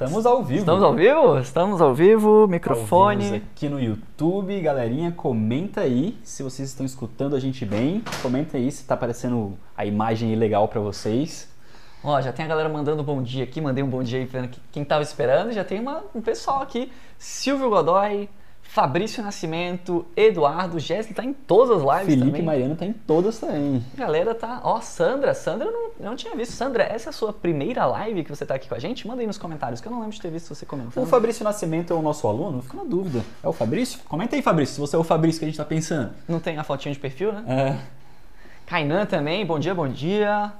Estamos ao vivo. Estamos ao vivo? Estamos ao vivo, microfone. Ao aqui no YouTube, galerinha, comenta aí se vocês estão escutando a gente bem. Comenta aí se tá aparecendo a imagem legal para vocês. Ó, já tem a galera mandando bom dia aqui, mandei um bom dia aí pra quem tava esperando. Já tem uma, um pessoal aqui, Silvio Godoy, Fabrício Nascimento, Eduardo, Jéssica, tá em todas as lives Felipe também. Mariano tá em todas também. Galera tá. Ó, Sandra, Sandra eu não, não tinha visto. Sandra, essa é a sua primeira live que você tá aqui com a gente? Manda aí nos comentários, que eu não lembro de ter visto você comentando. O Fabrício Nascimento é o nosso aluno? Fico na dúvida. É o Fabrício? Comenta aí, Fabrício, se você é o Fabrício que a gente tá pensando. Não tem a fotinha de perfil, né? É. Kainan também, bom dia, bom dia.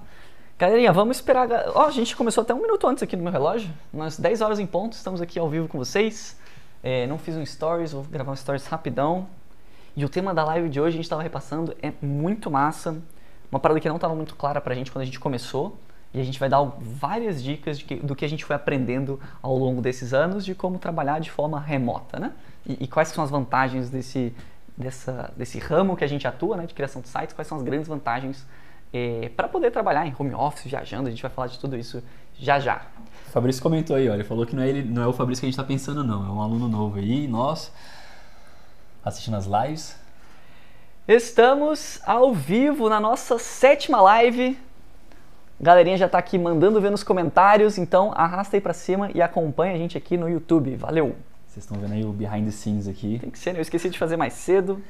Galerinha, vamos esperar. Ó, a gente começou até um minuto antes aqui no meu relógio. Umas 10 horas em ponto, estamos aqui ao vivo com vocês. É, não fiz um stories, vou gravar um stories rapidão. E o tema da live de hoje a gente estava repassando é muito massa. Uma parada que não estava muito clara pra gente quando a gente começou. E a gente vai dar várias dicas que, do que a gente foi aprendendo ao longo desses anos de como trabalhar de forma remota, né? E, e quais são as vantagens desse, dessa, desse ramo que a gente atua, né, de criação de sites, quais são as grandes vantagens é, para poder trabalhar em home office, viajando. A gente vai falar de tudo isso já já. O Fabrício comentou aí, ó, ele falou que não é, ele, não é o Fabrício que a gente está pensando, não. É um aluno novo aí, nós, assistindo as lives. Estamos ao vivo na nossa sétima live. Galerinha já está aqui mandando ver nos comentários, então arrasta aí para cima e acompanha a gente aqui no YouTube. Valeu! Vocês estão vendo aí o behind the scenes aqui. Tem que ser, né? Eu esqueci de fazer mais cedo.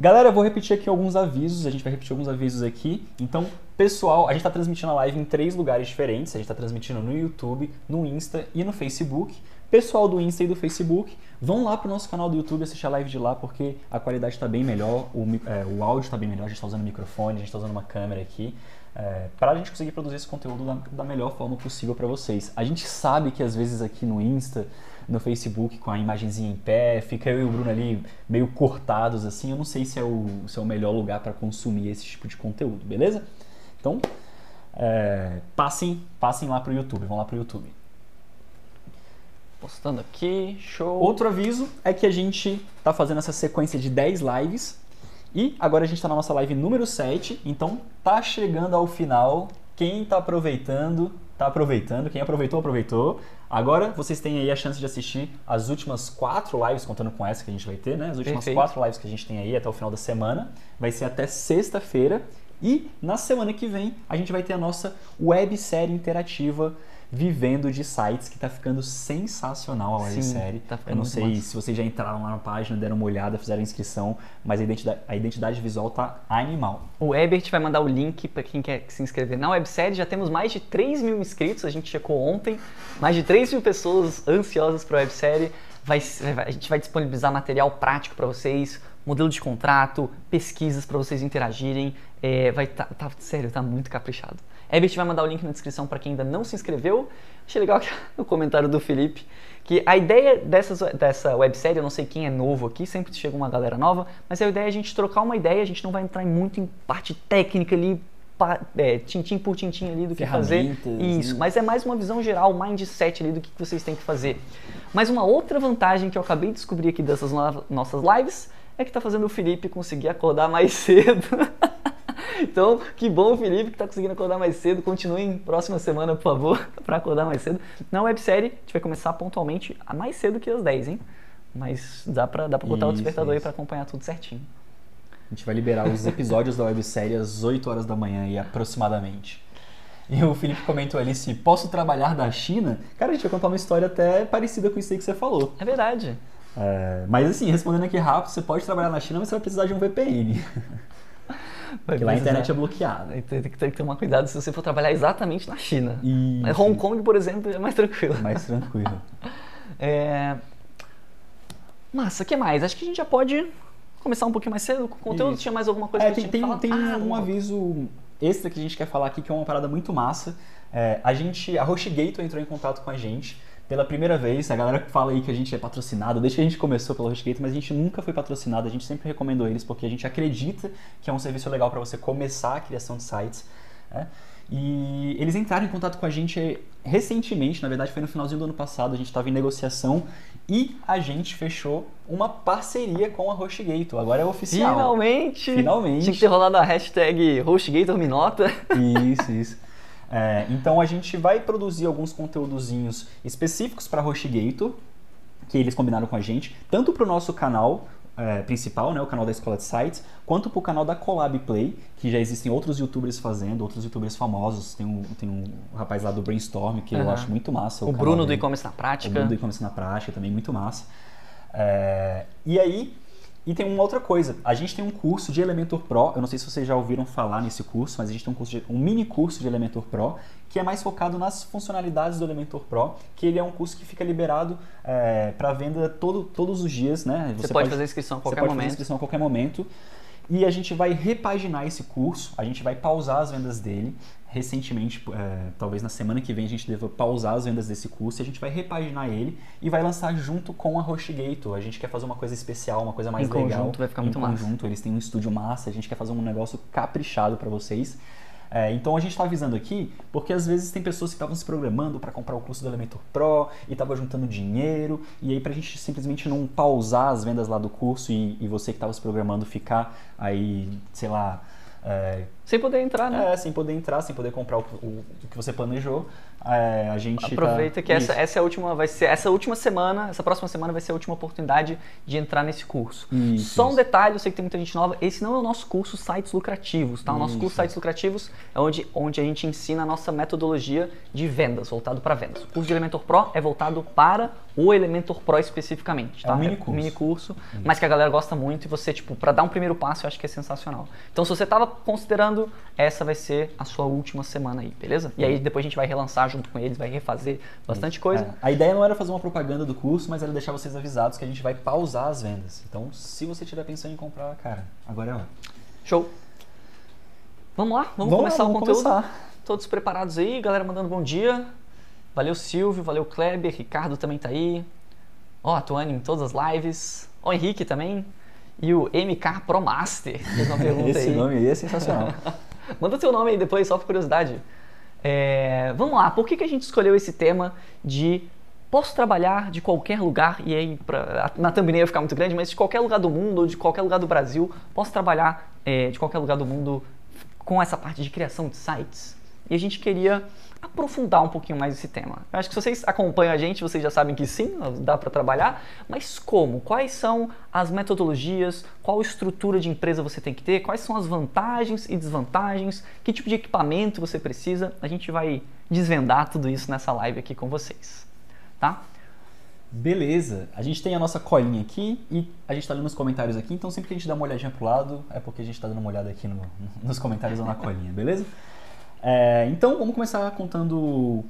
Galera, eu vou repetir aqui alguns avisos, a gente vai repetir alguns avisos aqui. Então, pessoal, a gente está transmitindo a live em três lugares diferentes. A gente está transmitindo no YouTube, no Insta e no Facebook. Pessoal do Insta e do Facebook, vão lá pro nosso canal do YouTube assistir a live de lá, porque a qualidade está bem melhor, o, é, o áudio está bem melhor, a gente está usando microfone, a gente está usando uma câmera aqui. É, para a gente conseguir produzir esse conteúdo da, da melhor forma possível para vocês. A gente sabe que às vezes aqui no Insta no Facebook com a imagenzinha em pé, fica eu e o Bruno ali meio cortados assim. Eu não sei se é o, se é o melhor lugar para consumir esse tipo de conteúdo, beleza? Então, é, passem, passem lá pro YouTube, vão lá pro YouTube. Postando aqui, show. Outro aviso é que a gente tá fazendo essa sequência de 10 lives e agora a gente está na nossa live número 7, então tá chegando ao final. Quem tá aproveitando, tá aproveitando. Quem aproveitou, aproveitou. Agora vocês têm aí a chance de assistir as últimas quatro lives, contando com essa que a gente vai ter, né? As últimas Perfeito. quatro lives que a gente tem aí até o final da semana. Vai ser até sexta-feira. E na semana que vem a gente vai ter a nossa websérie interativa Vivendo de Sites, que tá ficando sensacional a websérie. tá ficando Eu não sei massa. se vocês já entraram lá na página, deram uma olhada, fizeram a inscrição, mas a identidade, a identidade visual tá animal. O Ebert vai mandar o link para quem quer se inscrever na websérie. Já temos mais de 3 mil inscritos, a gente checou ontem. Mais de 3 mil pessoas ansiosas para a websérie. Vai- a gente vai disponibilizar material prático para vocês, modelo de contrato, pesquisas para vocês interagirem. É, vai tá, tá- sério, tá muito caprichado. Ebert vai mandar o link na descrição para quem ainda não se inscreveu. Achei legal o comentário do Felipe que a ideia dessas, dessa websérie, eu não sei quem é novo aqui, sempre chega uma galera nova, mas a ideia é a gente trocar uma ideia, a gente não vai entrar muito em parte técnica ali, pa- é, tintim por tintim ali do que fazer. Ferramentas, Isso, né? mas é mais uma visão geral, mindset ali do que vocês têm que fazer. Mas uma outra vantagem que eu acabei de descobrir aqui dessas no- nossas lives é que tá fazendo o Felipe conseguir acordar mais cedo. Então, que bom o Felipe que tá conseguindo acordar mais cedo. Continuem próxima semana, por favor, para acordar mais cedo. Na websérie, a gente vai começar pontualmente a mais cedo que as 10, hein? Mas dá pra, dá pra botar o Isso, despertador aí isso. pra acompanhar tudo certinho. A gente vai liberar os episódios da websérie às 8 horas da manhã aí, aproximadamente. E o Felipe comentou ali se posso trabalhar da China. Cara, a gente vai contar uma história até parecida com isso aí que você falou. É verdade. É, mas assim, respondendo aqui rápido, você pode trabalhar na China, mas você vai precisar de um VPN. Porque lá a internet é bloqueada. Tem, tem que ter que tomar cuidado se você for trabalhar exatamente na China. Isso. Mas Hong Kong, por exemplo, é mais tranquilo. Mais tranquilo. É... Massa, o que mais? Acho que a gente já pode começar um pouquinho mais cedo com o conteúdo. Isso. Tinha mais alguma coisa É, que tem, tem, tinha que tem falar? Ah, um aviso extra que a gente quer falar aqui, que é uma parada muito massa. É, a gente, a HostGator entrou em contato com a gente pela primeira vez. A galera que fala aí que a gente é patrocinado, desde que a gente começou pela HostGator, mas a gente nunca foi patrocinado. A gente sempre recomendou eles porque a gente acredita que é um serviço legal para você começar a criação de sites. né? E eles entraram em contato com a gente recentemente, na verdade foi no finalzinho do ano passado, a gente estava em negociação e a gente fechou uma parceria com a HostGator. Agora é oficial. Finalmente! Finalmente. Tinha que ter rolado a hashtag HostGatorMinota. Isso, isso. É, então a gente vai produzir alguns conteúdozinhos específicos para HostGator, que eles combinaram com a gente, tanto para o nosso canal é, principal, né, o canal da Escola de Sites, quanto para o canal da Collab Play, que já existem outros youtubers fazendo, outros youtubers famosos. Tem um, tem um rapaz lá do Brainstorm que uhum. eu acho muito massa. O, o Bruno do E-Commerce na Prática. O Bruno do E-Commerce na Prática também, muito massa. É, e aí, e tem uma outra coisa, a gente tem um curso de Elementor Pro, eu não sei se vocês já ouviram falar nesse curso, mas a gente tem um, curso de, um mini curso de Elementor Pro, que é mais focado nas funcionalidades do Elementor Pro, que ele é um curso que fica liberado é, para venda todo, todos os dias, né? Você, você pode, pode, fazer inscrição a qualquer você pode momento. Fazer inscrição a qualquer momento. E a gente vai repaginar esse curso, a gente vai pausar as vendas dele. Recentemente, é, talvez na semana que vem, a gente deva pausar as vendas desse curso e a gente vai repaginar ele e vai lançar junto com a HostGator. A gente quer fazer uma coisa especial, uma coisa mais em legal. Conjunto, vai ficar muito em massa. conjunto, eles têm um estúdio massa, a gente quer fazer um negócio caprichado para vocês. É, então a gente está avisando aqui porque às vezes tem pessoas que estavam se programando para comprar o curso do Elementor Pro e estavam juntando dinheiro e aí para a gente simplesmente não pausar as vendas lá do curso e, e você que estava se programando ficar aí, sei lá, é, sem poder entrar, né? É, sem poder entrar, sem poder comprar o, o, o que você planejou. É, a gente aproveita tá... que essa, essa é a última vai ser essa última semana essa próxima semana vai ser a última oportunidade de entrar nesse curso. Isso, só um detalhe eu sei que tem muita gente nova esse não é o nosso curso sites lucrativos tá? O nosso Isso. curso sites lucrativos é onde onde a gente ensina a nossa metodologia de vendas voltado para vendas. O curso de Elementor Pro é voltado para o Elementor Pro especificamente tá? É um mini curso. mini curso mas que a galera gosta muito e você tipo para dar um primeiro passo eu acho que é sensacional. Então se você tava considerando essa vai ser a sua última semana aí beleza? E aí depois a gente vai relançar junto com eles vai refazer bastante coisa É, a ideia não era fazer uma propaganda do curso, mas era deixar vocês avisados que a gente vai pausar as vendas. Então, se você estiver pensando em comprar, cara, agora é hora. Show. Vamos lá, vamos, Vamos lá, começar vamos o conteúdo. começar. Todos preparados aí, galera mandando bom dia. Valeu Silvio, valeu Kleber, Ricardo também tá aí. Ó, atuando em todas as lives. Ó, Henrique também. E o MK Pro Master fez uma pergunta Esse aí. nome aí é sensacional. Manda teu nome aí depois, só por curiosidade. É, vamos lá, por que, que a gente escolheu esse tema de posso trabalhar de qualquer lugar, e aí pra, na thumbnail vai ficar muito grande, mas de qualquer lugar do mundo ou de qualquer lugar do Brasil, posso trabalhar é, de qualquer lugar do mundo com essa parte de criação de sites? E a gente queria aprofundar um pouquinho mais esse tema. Eu acho que se vocês acompanham a gente, vocês já sabem que sim, dá para trabalhar, mas como? Quais são as metodologias? Qual estrutura de empresa você tem que ter? Quais são as vantagens e desvantagens? Que tipo de equipamento você precisa? A gente vai desvendar tudo isso nessa live aqui com vocês, tá? Beleza, a gente tem a nossa colinha aqui e a gente tá lendo os comentários aqui, então sempre que a gente dá uma olhadinha pro lado é porque a gente tá dando uma olhada aqui no- nos comentários ou na colinha, beleza? É, então vamos começar contando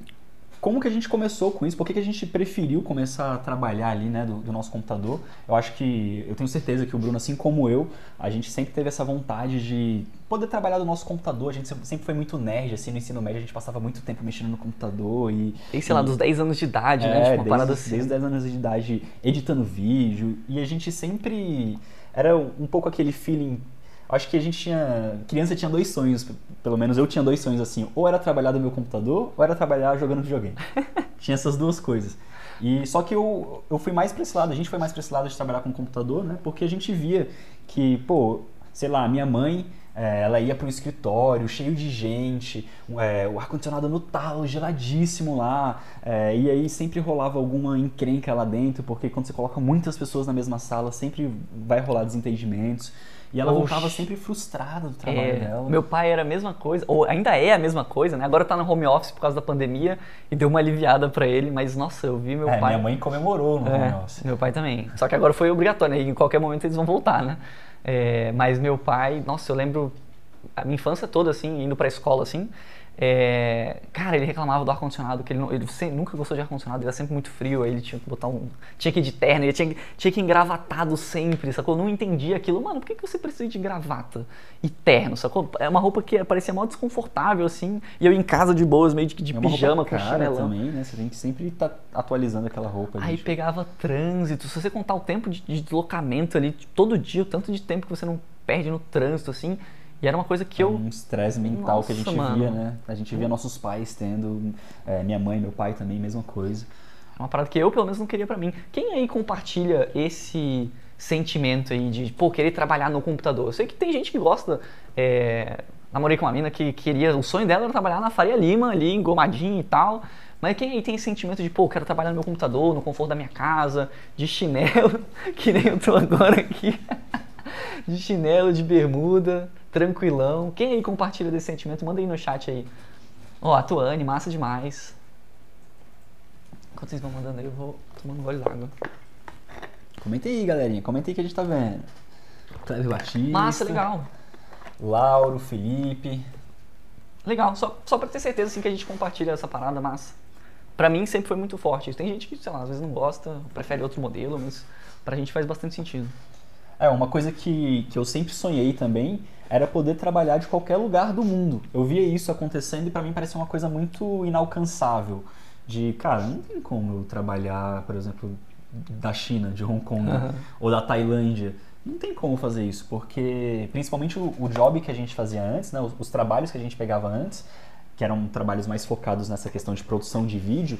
como que a gente começou com isso, por que, que a gente preferiu começar a trabalhar ali né, do, do nosso computador. Eu acho que, eu tenho certeza que o Bruno, assim como eu, a gente sempre teve essa vontade de poder trabalhar do nosso computador. A gente sempre foi muito nerd, assim, no ensino médio a gente passava muito tempo mexendo no computador e... Tem, sei lá, e- dos 10 anos de idade, né? é, Tipo, uma desde, parada assim. desde os 10 anos de idade editando vídeo. E a gente sempre. Era um pouco aquele feeling. Acho que a gente tinha. Criança tinha dois sonhos, pelo menos eu tinha dois sonhos assim. Ou era trabalhar do meu computador, ou era trabalhar jogando videogame. tinha essas duas coisas. E só que eu, eu fui mais pra esse lado, a gente foi mais pra esse lado de trabalhar com computador, né? Porque a gente via que, pô, sei lá, minha mãe, é, ela ia para um escritório cheio de gente, é, o ar-condicionado no talo, geladíssimo lá, é, e aí sempre rolava alguma encrenca lá dentro, porque quando você coloca muitas pessoas na mesma sala, sempre vai rolar desentendimentos. E ela Oxi. voltava sempre frustrada do trabalho É, dela. meu pai era a mesma coisa, ou ainda é a mesma coisa, né? Agora tá no home office por causa da pandemia e deu uma aliviada pra ele, mas nossa, eu vi meu é, pai. minha mãe comemorou no É, home office. meu pai também. Só que agora foi obrigatório, né? E em qualquer momento eles vão voltar, né? É, mas meu pai, nossa, eu lembro a minha infância toda, assim, indo pra escola, assim. É, cara, ele reclamava do ar-condicionado, que ele, não- ele sem- nunca gostou de ar-condicionado, ele era sempre muito frio, aí ele tinha que botar um. Tinha que ir de terno, ele tinha, que- tinha que ir engravatado sempre, sacou? Eu não entendia aquilo. Mano, por que, que você precisa de gravata e terno, sacou? É uma roupa que parecia mó desconfortável, assim. E eu em casa de boas, meio de, de É pijama com cara chinelão. também, né? Você tem que sempre estar atualizando aquela roupa. Aí gente. pegava trânsito. Se você contar o tempo de, de deslocamento ali, todo dia, o tanto de tempo que você não perde no trânsito, assim. E era uma coisa que eu. um estresse mental que a Nossa, gente mano. via, né? A gente via nossos pais tendo, é, minha mãe, meu pai também, mesma coisa. É uma parada que eu, pelo menos, não queria pra mim. Quem aí compartilha esse sentimento aí de, pô, querer trabalhar no computador? Eu sei que tem gente que gosta. é, namorei com uma mina que queria, o sonho dela era trabalhar na Faria Lima, ali, engomadinho e tal. Mas quem aí tem esse sentimento de, pô, quero trabalhar no meu computador, no conforto da minha casa, de chinelo, que nem eu tô agora aqui. de chinelo, de bermuda, tranquilão. Quem aí compartilha desse sentimento, manda aí no chat aí. Ó, a Tuane, massa demais. Enquanto vocês vão mandando aí, eu vou tomando um gole d'água. Comenta aí, galerinha. Comenta aí que a gente tá vendo. Cleber Batista. Massa, legal. Lauro, Felipe. Legal, só, só pra ter certeza assim, que a gente compartilha essa parada massa. Pra mim sempre foi muito forte. Tem gente que, sei lá, às vezes não gosta, prefere outro modelo, mas pra gente faz bastante sentido. É, uma coisa que, que eu sempre sonhei também era poder trabalhar de qualquer lugar do mundo. Eu via isso acontecendo e para mim parecia uma coisa muito inalcançável. De, cara, não tem como eu trabalhar, por exemplo, da China, de Hong Kong, uhum. ou da Tailândia. Não tem como fazer isso, porque principalmente o, o job que a gente fazia antes, né, os, os, trabalhos que a gente pegava antes, que eram trabalhos mais focados nessa questão de produção de vídeo,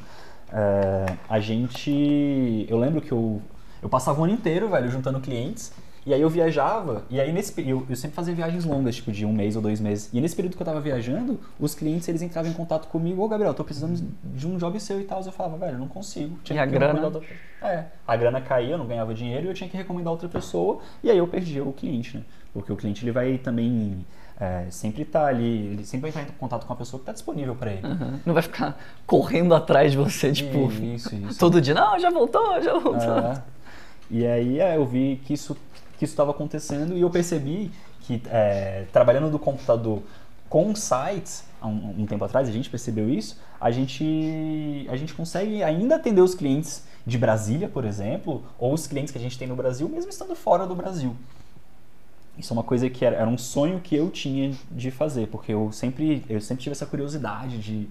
é, a gente. Eu lembro que eu, eu passava o ano inteiro, velho, juntando clientes e aí eu viajava, e aí nesse eu, eu sempre fazia viagens longas, tipo de um mês ou dois meses. E nesse período que eu tava viajando, os clientes eles entravam em contato comigo, ô Gabriel, tô precisando de um job seu e tal. Eu falava, velho, eu não consigo. Tinha e a grana? Outra... É, a grana caía, eu não ganhava dinheiro e eu tinha que recomendar outra pessoa. E aí eu perdia o cliente, né? Porque o cliente ele vai também é, sempre estar tá ali, ele sempre vai entrar em contato com a pessoa que está disponível para ele. Uhum. Não vai ficar correndo atrás de você, tipo, isso, isso. todo dia, não, já voltou, já voltou. É. E aí é, eu vi que isso que isso estava acontecendo e eu percebi que é, trabalhando do computador com sites, há um, um, tempo atrás a gente percebeu isso, a gente, a gente consegue ainda atender os clientes de Brasília, por exemplo, ou os clientes que a gente tem no Brasil, mesmo estando fora do Brasil. Isso é uma coisa que era, era um sonho que eu tinha de fazer, porque eu sempre, eu sempre tive essa curiosidade de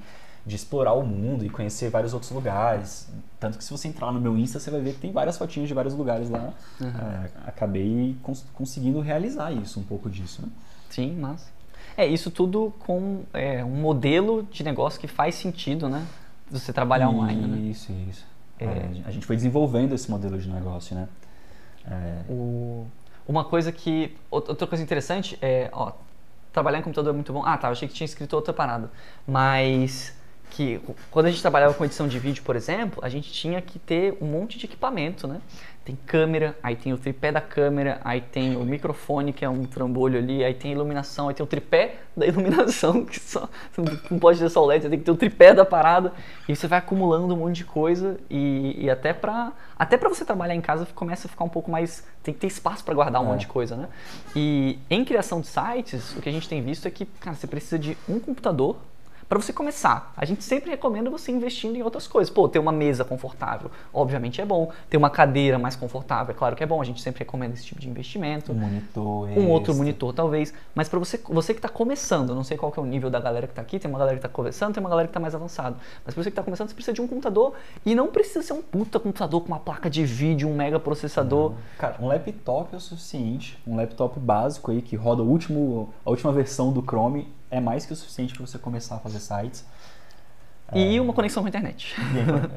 de explorar o mundo e conhecer vários outros lugares. Tanto que se você entrar no meu Insta, você vai ver que tem várias fotinhas de vários lugares lá. Uhum. É, acabei cons conseguindo realizar isso, um pouco disso, né? Sim, mas É, isso tudo com é, um modelo de negócio que faz sentido, né? Você trabalhar online, né? Isso, isso. É. é. a gente foi desenvolvendo esse modelo de negócio, né? É. O... Uma coisa que... Outra coisa interessante é... Ó, trabalhar em computador é muito bom. Ah, tá, achei que tinha escrito outra parada. Mas que quando a gente trabalhava com edição de vídeo, por exemplo, a gente tinha que ter um monte de equipamento, né? Tem câmera, aí tem o tripé da câmera, aí tem o microfone, que é um trambolho ali, aí tem a iluminação, aí tem o tripé da iluminação, que só, não pode ter só o LED, você tem que ter o tripé da parada, e você vai acumulando um monte de coisa, e, e até para até pra você trabalhar em casa começa a ficar um pouco mais. tem que ter espaço para guardar um é. monte de coisa, né? E em criação de sites, o que a gente tem visto é que, cara, você precisa de um computador para você começar. A gente sempre recomenda você investindo em outras coisas. Pô, ter uma mesa confortável, obviamente é bom. Ter uma cadeira mais confortável, é claro que é bom. A gente sempre recomenda esse tipo de investimento. Um monitor. Um outro monitor, talvez. Mas para você, você que está começando, não sei qual é o nível da galera que está aqui, tem uma galera que está começando, tem uma galera que está mais avançado. Mas para você que está começando, você precisa de um computador e não precisa ser um puta computador com uma placa de vídeo, um mega processador. Cara, um laptop é o suficiente. Um laptop básico aí que roda o último, a última versão do Chrome é mais que o suficiente para você começar a fazer sites. E é, uma conexão com a internet.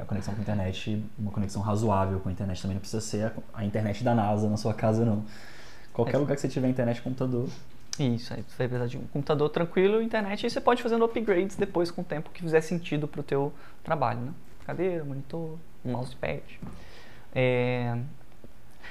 a conexão com a internet, uma conexão razoável com a internet também não precisa ser a, a internet da NASA na sua casa, não. Qualquer é. lugar que você tiver internet, computador. Isso, aí você vai precisar de um computador tranquilo, internet, e você pode fazendo upgrades depois com o tempo que fizer sentido para o teu trabalho, né? Cadeira, monitor, um mousepad. É...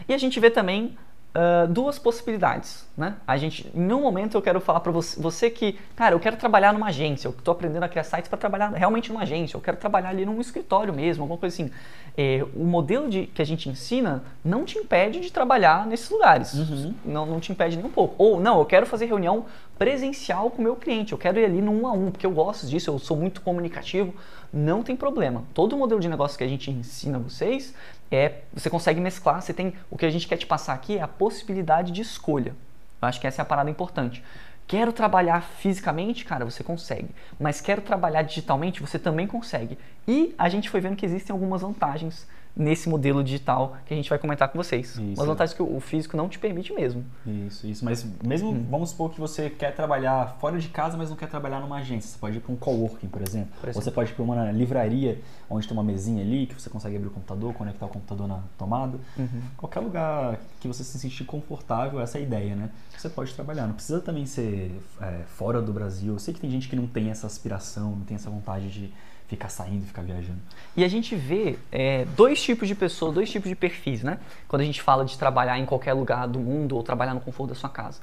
E a gente vê também uh, duas possibilidades, né? A gente, em um momento eu quero falar para você, você que, cara, eu quero trabalhar numa agência, eu estou aprendendo a criar sites para trabalhar realmente numa agência, eu quero trabalhar ali num escritório mesmo, alguma coisa assim. É, o modelo de, que a gente ensina não te impede de trabalhar nesses lugares, uhum. não, não te impede nem um pouco. Ou não, eu quero fazer reunião presencial com o meu cliente, eu quero ir ali no um a um, porque eu gosto disso, eu sou muito comunicativo, não tem problema. Todo modelo de negócio que a gente ensina vocês é você consegue mesclar, você tem o que a gente quer te passar aqui é a possibilidade de escolha. Eu acho que essa é a parada importante. Quero trabalhar fisicamente, cara, você consegue. Mas quero trabalhar digitalmente, você também consegue. E a gente foi vendo que existem algumas vantagens nesse modelo digital que a gente vai comentar com vocês. Isso. As vantagens que o físico não te permite mesmo. Isso, isso. Mas mesmo, Hum. vamos supor que você quer trabalhar fora de casa, mas não quer trabalhar numa agência. Você pode ir para um coworking, por exemplo. Por Ou exemplo. você pode ir para uma livraria, onde tem uma mesinha ali, que você consegue abrir o computador, conectar o computador na tomada. Uhum. Qualquer lugar que você se sentir confortável, essa é a ideia, né? Você pode trabalhar. Não precisa também ser é, fora do Brasil. Eu sei que tem gente que não tem essa aspiração, não tem essa vontade de ficar saindo, ficar viajando. E a gente vê é, dois tipos de pessoas, dois tipos de perfis, né? Quando a gente fala de trabalhar em qualquer lugar do mundo ou trabalhar no conforto da sua casa.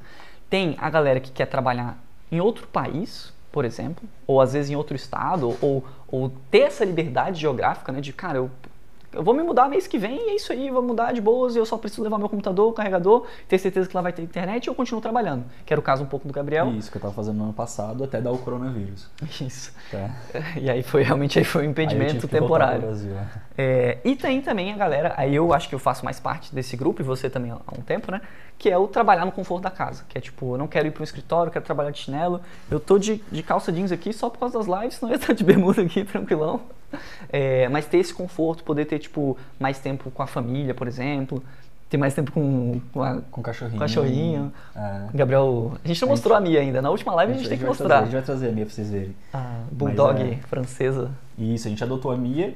Tem a galera que quer trabalhar em outro país, por exemplo, ou às vezes em outro estado, ou, ou ter essa liberdade geográfica, né? De, cara, eu, eu vou me mudar mês que vem e é isso aí, vou mudar de boas e eu só preciso levar meu computador, carregador, ter certeza que lá vai ter internet e eu continuo trabalhando. Que era o caso um pouco do Gabriel. Isso que eu tava fazendo no ano passado, até dar o coronavírus. Isso. Tá? E aí foi realmente aí foi um impedimento temporário. Brasil, é. É, e tem também a galera, aí eu acho que eu faço mais parte desse grupo, e você também há um tempo, né? Que é o trabalhar no conforto da casa. Que é tipo, eu não quero ir para um escritório, eu quero trabalhar de chinelo. Eu tô de, de calça jeans aqui só por causa das lives, senão eu ia estar de bermuda aqui, tranquilão. É, mas ter esse conforto, poder ter, tipo, mais tempo com a família, por exemplo. Ter mais tempo com, com a Com cachorrinho. cachorrinho. É. Gabriel. A gente não mostrou a Mia ainda. Na última live a gente, tem que mostrar. Trazer, a gente vai trazer a Mia pra vocês verem. A Bulldog é- francesa. Isso, a gente adotou a Mia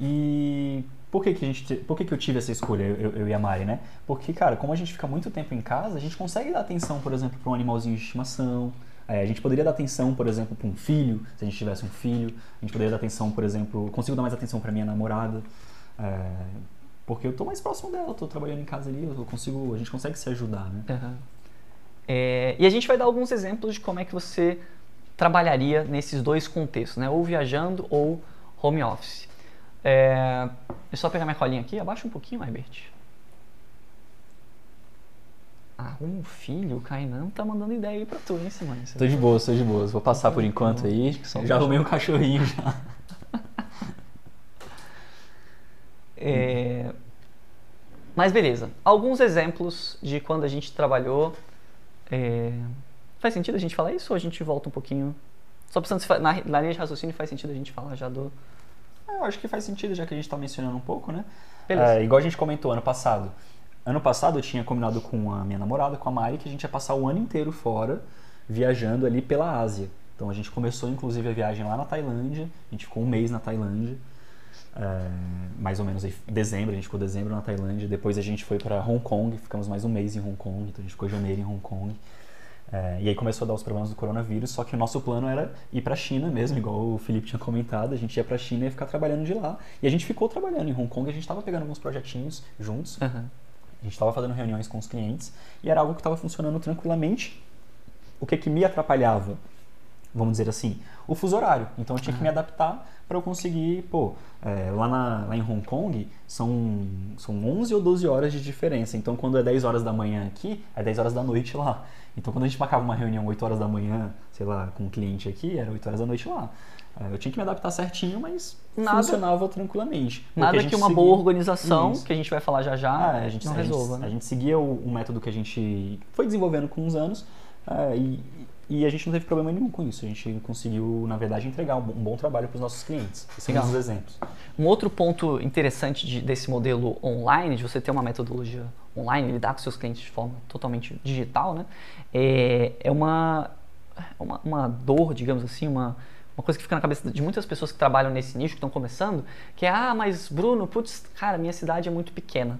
e por que, que, a gente, te- por que, que eu tive essa escolha, eu, eu- e a Mari, né? Porque, cara, como a gente fica muito tempo em casa, a gente consegue dar atenção, por exemplo, para um animalzinho de estimação. É, a gente poderia dar atenção, por exemplo, para um filho, se a gente tivesse um filho. A gente poderia dar atenção, por exemplo, consigo dar mais atenção para minha namorada. é, porque eu tô mais próximo dela, tô trabalhando em casa ali, eu consigo, a gente consegue se ajudar, né? Aham. É, e a gente vai dar alguns exemplos de como é que você trabalharia nesses dois contextos, né? Ou viajando ou home office. É, deixa eu só pegar minha colinha aqui, abaixa um pouquinho, Herbert. Ah, um filho, o Kainan tá mandando ideia aí pra tu, hein? Você Tô de boas, tô de boas. Vou passar por enquanto aí. Já arrumei um cachorrinho já. É, Mas beleza. Alguns exemplos de quando a gente trabalhou. é, Faz sentido a gente falar isso ou a gente volta um pouquinho? Só fa- na, na linha de raciocínio faz sentido a gente falar já do. É, Eu acho que faz sentido, já que a gente tá mencionando um pouco, né? Beleza. É, igual a gente comentou ano passado. Ano passado eu tinha combinado com a minha namorada, com a Mari, que a gente ia passar o ano inteiro fora, viajando ali pela Ásia. Então a gente começou inclusive a viagem lá na Tailândia, a gente ficou um mês na Tailândia. É, mais ou menos em dezembro, a gente ficou dezembro na Tailândia. Depois a gente foi para Hong Kong, ficamos mais um mês em Hong Kong, então a gente ficou janeiro em Hong Kong. É, e aí começou a dar os problemas do coronavírus, só que o nosso plano era ir pra China mesmo, igual o Felipe tinha comentado, a gente ia pra China e ia ficar trabalhando de lá. E a gente ficou trabalhando em Hong Kong, a gente tava pegando alguns projetinhos juntos, Aham. a gente estava fazendo reuniões com os clientes e era algo que estava funcionando tranquilamente. O que, que me atrapalhava? Vamos dizer assim, o fuso horário. Então eu tinha que me adaptar para eu conseguir, pô, é, lá, na- lá em Hong Kong são, são 11 ou 12 horas de diferença. Então quando é 10 horas da manhã aqui, é 10 horas da noite lá. Então quando a gente marcava uma reunião 8 horas da manhã, sei lá, com um cliente aqui, era 8 horas da noite lá. É, eu tinha que me adaptar certinho, mas Nada- funcionava tranquilamente. A Nada gente que uma seguia- boa organização, Isso. que a gente vai falar já já, ah, a gente, não a gente- resolva. A né? gente seguia o, o método que a gente foi desenvolvendo com os anos ah, e, e a gente não teve problema nenhum com isso. A gente conseguiu, na verdade, entregar um bom, um trabalho para os nossos clientes. Esses são Legal. os exemplos. Um outro ponto interessante de- desse modelo online, de você ter uma metodologia online, lidar com seus clientes de forma totalmente digital, né? É, é uma, uma, uma dor, digamos assim, uma, uma coisa que fica na cabeça de muitas pessoas que trabalham nesse nicho, que estão começando, que é, ah, mas Bruno, putz, cara, minha cidade é muito pequena.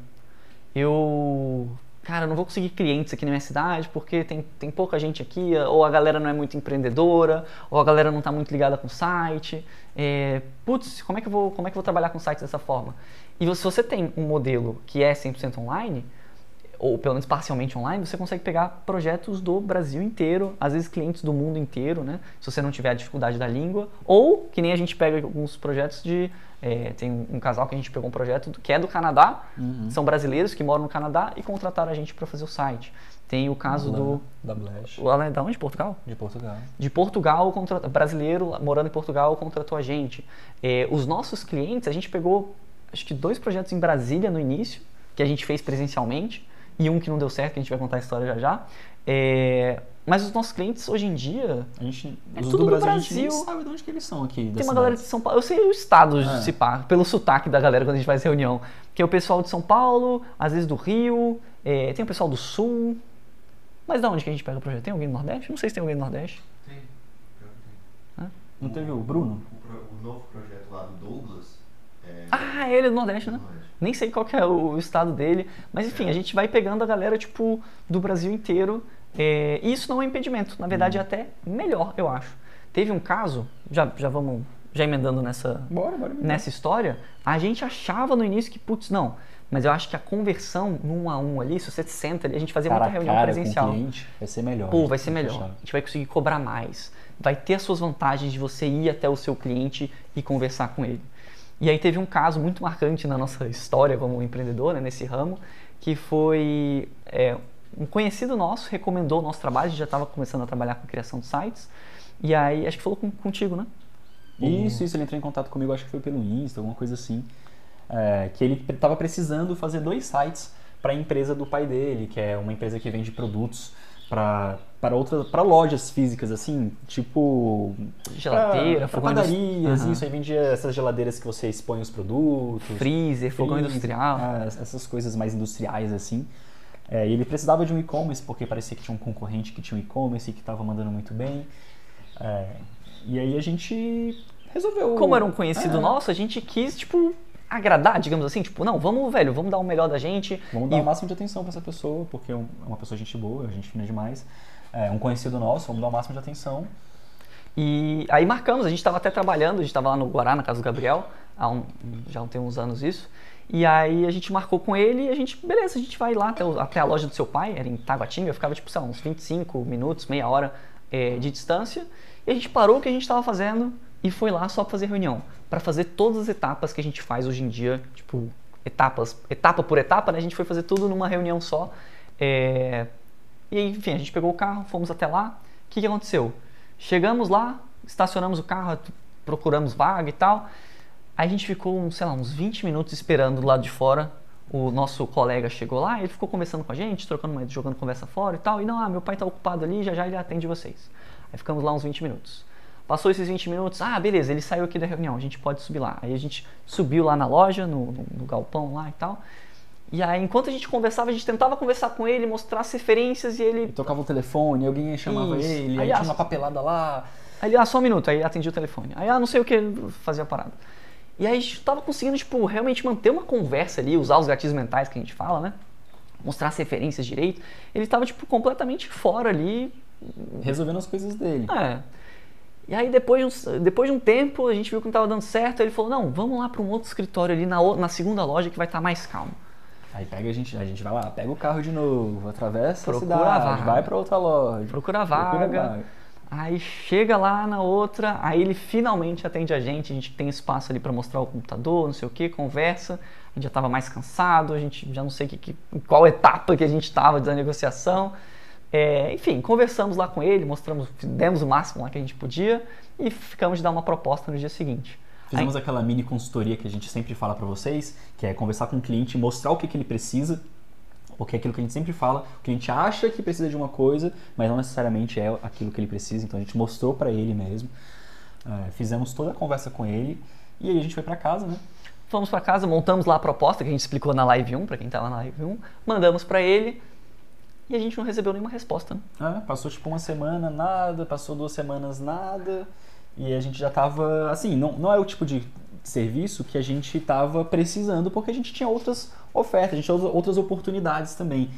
Eu, cara, não vou conseguir clientes aqui na minha cidade porque tem, tem pouca gente aqui, ou a galera não é muito empreendedora, ou a galera não está muito ligada com o site. É, putz, como é, que eu vou, como é que vou trabalhar com sites dessa forma? E se você tem um modelo que é 100% online, ou pelo menos parcialmente online, você consegue pegar projetos do Brasil inteiro, às vezes clientes do mundo inteiro, né? Se você não tiver a dificuldade da língua, ou que nem a gente pega alguns projetos de. É, tem um, casal que a gente pegou um projeto que é do Canadá, são brasileiros que moram no Canadá e contrataram a gente para fazer o site. Tem o caso do. Da Blash, O Alan é da onde? Portugal? de Portugal. de Portugal, brasileiro morando em Portugal, contratou a gente. É, os nossos clientes, a gente pegou acho que dois projetos em Brasília no início, que a gente fez presencialmente, e um que não deu certo, que a gente vai contar a história já já. É, Mas os nossos clientes hoje em dia. A gente, É tudo do do Brasil, a gente nem Brasil. sabe de onde que eles são aqui. Tem uma galera de São Paulo. Eu sei o estado, É. se pá, pelo sotaque da galera quando a gente faz reunião. Que é o pessoal de São Paulo, às vezes do Rio, é, tem o pessoal do Sul. Mas da onde que a gente pega o projeto? Tem alguém do Nordeste? Não sei se tem alguém do Nordeste. Tem, tem. Não teve o Bruno? O, o novo projeto lá do Douglas é. Ah, ele é do Nordeste, né? Nordeste. Nem sei qual que é o estado dele. Mas enfim, a gente vai pegando a galera, tipo, do Brasil inteiro. É, e isso não é um impedimento. Na verdade, é até melhor, eu acho. Teve um caso, já, já vamos já emendando nessa, Bora, bora. nessa história, a gente achava no início que, putz, não. Mas eu acho que a conversão num a um ali, se você senta ali, a gente fazia cara muita reunião cara presencial. com o cliente vai ser melhor. Pô, vai ser melhor. fechar. A gente vai conseguir cobrar mais. Vai ter as suas vantagens de você ir até o seu cliente e conversar com ele. E aí teve um caso muito marcante na nossa história como empreendedor, né, nesse ramo, que foi é, um conhecido nosso recomendou o nosso trabalho, a gente já estava começando a trabalhar com criação de sites. E aí, acho que falou com- contigo, né? Isso, isso, ele entrou em contato comigo, acho que foi pelo Insta, alguma coisa assim. é, que ele estava precisando fazer dois sites para a empresa do pai dele, que é uma empresa que vende produtos para para outras para lojas físicas assim, tipo Geladeira, pra, fogão pra padarias, isso aí vendia essas geladeiras que você expõe os produtos, Freezer, fogão freezer, industrial. ah, essas coisas mais industriais assim. É, e ele precisava de um e-commerce porque parecia que tinha um concorrente que tinha um e-commerce e que estava mandando muito bem. É, e aí a gente resolveu. Como era um conhecido É, nosso, a gente quis, tipo, agradar, digamos assim, tipo, não, vamos, velho, vamos dar o melhor da gente. Vamos dar E- o máximo de atenção para essa pessoa, porque é é uma pessoa gente boa, gente fina demais. É um conhecido nosso, vamos dar o máximo de atenção. E aí marcamos, a gente estava até trabalhando, a gente estava lá no Guará, na casa do Gabriel, há um, já tem uns anos isso. E aí a gente marcou com ele e a gente, beleza, a gente vai lá até, o- até a loja do seu pai, era em Taguatinga, ficava tipo, sei lá, uns 25 minutos, meia hora eh, de distância. E a gente parou o que a gente estava fazendo e foi lá só fazer reunião, para fazer todas as etapas que a gente faz hoje em dia, tipo, etapas, etapa por etapa, né? A gente foi fazer tudo numa reunião só. Eh, e enfim, a gente pegou o carro, fomos até lá. O que, que aconteceu? Chegamos lá, estacionamos o carro, procuramos vaga e tal. Aí a gente ficou, sei lá, uns 20 minutos esperando do lado de fora. O nosso colega chegou lá, ele ficou conversando com a gente, trocando uma, jogando conversa fora e tal. E não, ah, meu pai tá ocupado ali, já já ele atende vocês. Aí ficamos lá uns 20 minutos. Passou esses 20 minutos, ah, beleza, ele saiu aqui da reunião, a gente pode subir lá. Aí a gente subiu lá na loja, no, no- no galpão lá e tal. E aí, enquanto a gente conversava, a gente tentava conversar com ele, mostrar as referências e ele Ele tocava o telefone, alguém chamava Isso. ele, aí Aliás- tinha uma papelada lá. Aí ele, ah, só um minuto, aí atendi o telefone. Aí, ah, não sei o que, fazia a parada. E aí a gente tava conseguindo, tipo, realmente manter uma conversa ali, usar os gatilhos mentais que a gente fala, né? Mostrar as referências direito. Ele tava, tipo, completamente fora ali. resolvendo as coisas dele. É. E aí depois depois de um tempo, a gente viu que não tava dando certo, ele falou, não, vamos lá para um outro escritório ali na, na segunda loja que vai estar mais calmo. Aí pega a gente, a gente vai lá, pega o carro de novo, atravessa Procura a a cidade, vaga. vai pra outra loja. Procura a procura a vaga. Aí chega lá na outra, aí ele finalmente atende a gente, a gente tem espaço ali para mostrar o computador, não sei o que, conversa. A gente já estava mais cansado, a gente já não sei que, que- em qual etapa que a gente estava da negociação. É, enfim, conversamos lá com ele, mostramos, demos o máximo lá que a gente podia e ficamos de dar uma proposta no dia seguinte. Fizemos aquela mini consultoria que a gente sempre fala pra vocês, que é conversar com o cliente, mostrar o que, que ele precisa, porque é aquilo que a gente sempre fala, o cliente acha que precisa de uma coisa, mas não necessariamente é aquilo que ele precisa, então a gente mostrou pra ele mesmo, É, fizemos toda a conversa com ele, e aí a gente foi pra casa, né? Fomos para casa, montamos lá a proposta que a gente explicou na live 1, para quem estava na live 1, mandamos para ele e a gente não recebeu nenhuma resposta. Né? É, passou tipo uma semana, nada, passou duas semanas, nada, e a gente já tava, assim, não, não é o tipo de serviço que a gente tava precisando, porque a gente tinha outras ofertas, a gente tinha outras oportunidades também.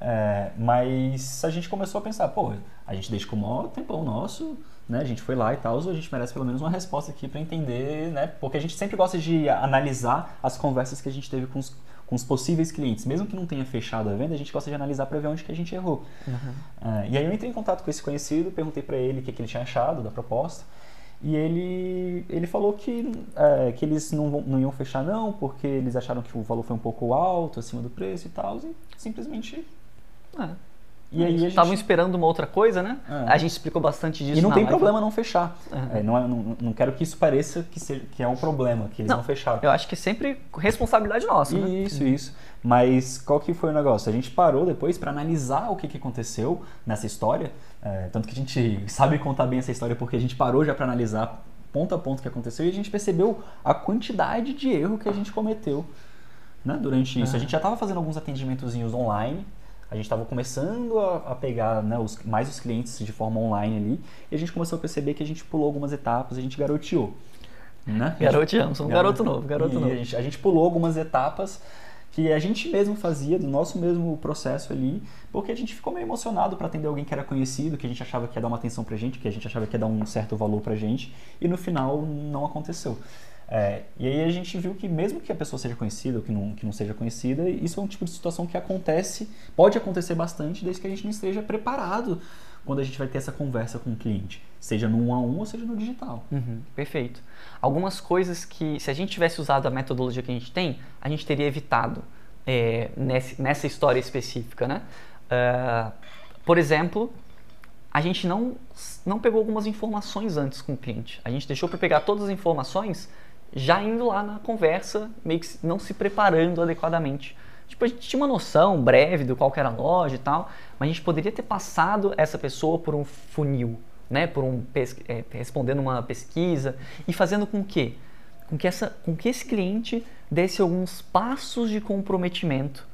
É, mas a gente começou a pensar, pô, a gente deixa com o maior tempão nosso, né? A gente foi lá e tal, a gente merece pelo menos uma resposta aqui para entender, né? Porque a gente sempre gosta de analisar as conversas que a gente teve com os, com os possíveis clientes. Mesmo que não tenha fechado a venda, a gente gosta de analisar para ver onde que a gente errou. É, e aí eu entrei em contato com esse conhecido, perguntei para ele o que, que ele tinha achado da proposta. E ele, ele falou que, é, que eles não, vão- não iam fechar não, porque eles acharam que o valor foi um pouco alto, acima do preço e tal, e simplesmente É. E aí gente... Estavam esperando uma outra coisa, né? É. A gente explicou bastante disso E não tem live. problema não fechar. Uhum. É, não, é- não, não quero que isso pareça que, seja, que é um problema, que eles não, Não. fecharam. Eu acho que é sempre responsabilidade nossa, né? Isso, isso. Mas qual que foi o negócio? A gente parou depois para analisar o que, que aconteceu nessa história. É, tanto que a gente sabe contar bem essa história porque a gente parou já para analisar ponto a ponto o que aconteceu e a gente percebeu a quantidade de erro que a gente cometeu né, durante isso. A gente já estava fazendo alguns atendimentozinhos online. A gente estava começando a, a pegar né, os- mais os clientes de forma online ali. E a gente começou a perceber que a gente pulou algumas etapas, a gente garoteou. Né? Garoteamos, um garoto novo, garoto E novo. A gente, a gente pulou algumas etapas que a gente mesmo fazia, do nosso mesmo processo ali, porque a gente ficou meio emocionado para atender alguém que era conhecido, que a gente achava que ia dar uma atenção pra gente, que a gente achava que ia dar um certo valor pra gente, e no final não aconteceu. É, e aí a gente viu que mesmo que a pessoa seja conhecida ou que não, que não seja conhecida, isso é um tipo de situação que acontece, pode acontecer bastante, desde que a gente não esteja preparado quando a gente vai ter essa conversa com o cliente, seja no um a um ou seja no digital. Uhum, perfeito. Algumas coisas que, se a gente tivesse usado a metodologia que a gente tem, a gente teria evitado é, nesse- nessa história específica, né? Ah, por exemplo, a gente não, não pegou algumas informações antes com o cliente. A gente deixou para pegar todas as informações já indo lá na conversa, meio que não se preparando adequadamente. Tipo, a gente tinha uma noção breve do qual era a loja e tal, mas a gente poderia ter passado essa pessoa por um funil, né? Por um é, respondendo uma pesquisa e fazendo com que com que essa com que esse cliente desse alguns passos de comprometimento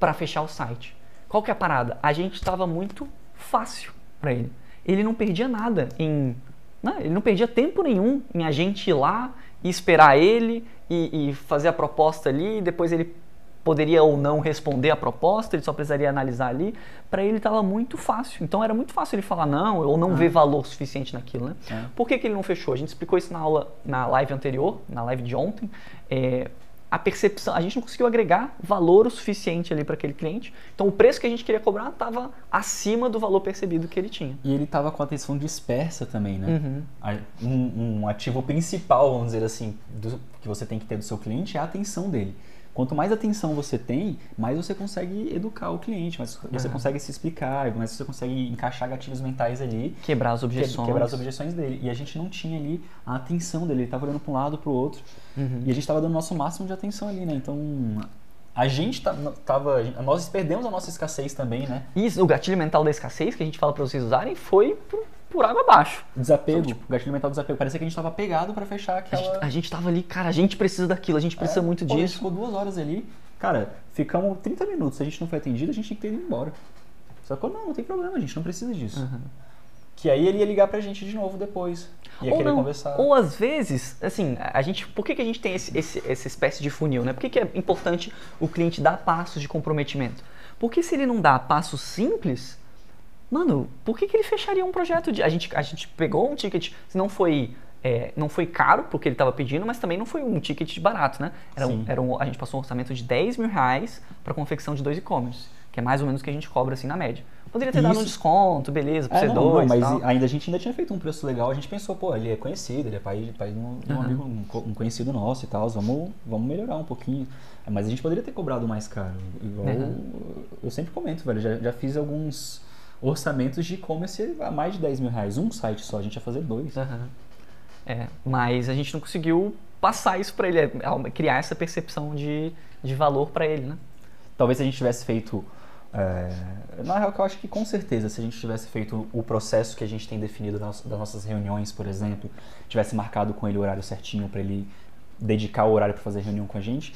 para fechar o site. Qual que é a parada? A gente estava muito fácil para ele. Ele não perdia nada em. né? Ele não perdia tempo nenhum em a gente ir lá e esperar ele e, e fazer a proposta ali, e depois ele poderia ou não responder a proposta, ele só precisaria analisar ali. Para ele estava muito fácil. Então era muito fácil ele falar não ou não ver valor suficiente naquilo, né? É. Por que, que ele não fechou? A gente explicou isso na aula, na live anterior, na live de ontem. É, a percepção, a gente não conseguiu agregar valor o suficiente ali para aquele cliente. Então o preço que a gente queria cobrar estava acima do valor percebido que ele tinha. E ele tava com a atenção dispersa também, né? Uhum. Um, um ativo principal, vamos dizer assim, do- que você tem que ter do seu cliente é a atenção dele. Quanto mais atenção você tem, mais você consegue educar o cliente, mais você Uhum. consegue se explicar, mais você consegue encaixar gatilhos mentais ali, Quebrar as objeções. quebrar as objeções dele. E a gente não tinha ali a atenção dele, ele tava olhando para um lado para o outro. Uhum. E a gente tava dando o nosso máximo de atenção ali, né? Então, a gente tá- tava. Nós perdemos a nossa escassez também, né? Isso, o gatilho mental da escassez que a gente fala para vocês usarem foi por, por água abaixo. Desapego, Então, gatilho mental desapego. Parecia que a gente tava pegado para fechar A aquela. gente, a gente tava ali, cara, a gente precisa daquilo, a gente precisa É, muito pô, A gente disso. ficou duas horas ali. Cara, ficamos 30 minutos. Se a gente não foi atendido, a gente tinha que ter ido embora. Sacou? Não, não tem problema, a gente não precisa disso. Uhum. Que aí ele ia ligar pra gente de novo depois. Ia Ou querer não, conversar. ou às vezes, assim, a gente, por que, que a gente tem esse, esse- essa espécie de funil, né? Por que, que é importante o cliente dar passos de comprometimento? Porque se ele não dá passos simples, mano, por que, que ele fecharia um projeto de. A gente, a gente pegou um ticket, não foi. é, não foi caro porque ele estava pedindo, mas também não foi um ticket barato, né? Era um- era um- a gente passou um orçamento de 10 mil reais para confecção de dois e-commerce, que é mais ou menos o que a gente cobra assim na média. Poderia ter dado um Isso. desconto, beleza, por É, ser não, dois. não, mas tal. ainda a gente ainda tinha feito um preço legal. A gente pensou, pô, ele é conhecido, ele é pai, pai de um, um Aham. amigo, um, um conhecido nosso e tal. Vamos, vamos melhorar um pouquinho. Mas a gente poderia ter cobrado mais caro. Igual Uhum. eu sempre comento, velho. Já, já fiz alguns orçamentos de e-commerce a mais de 10 mil reais. Um site só, a gente ia fazer dois. Aham. É, mas a gente não conseguiu passar isso pra ele, é, é, criar essa percepção de, de valor pra ele, né? Talvez se a gente tivesse feito. É, na real, que eu acho que com certeza, se a gente tivesse feito o processo que a gente tem definido das nossas reuniões, por exemplo, tivesse marcado com ele o horário certinho para ele dedicar o horário para fazer reunião com a gente,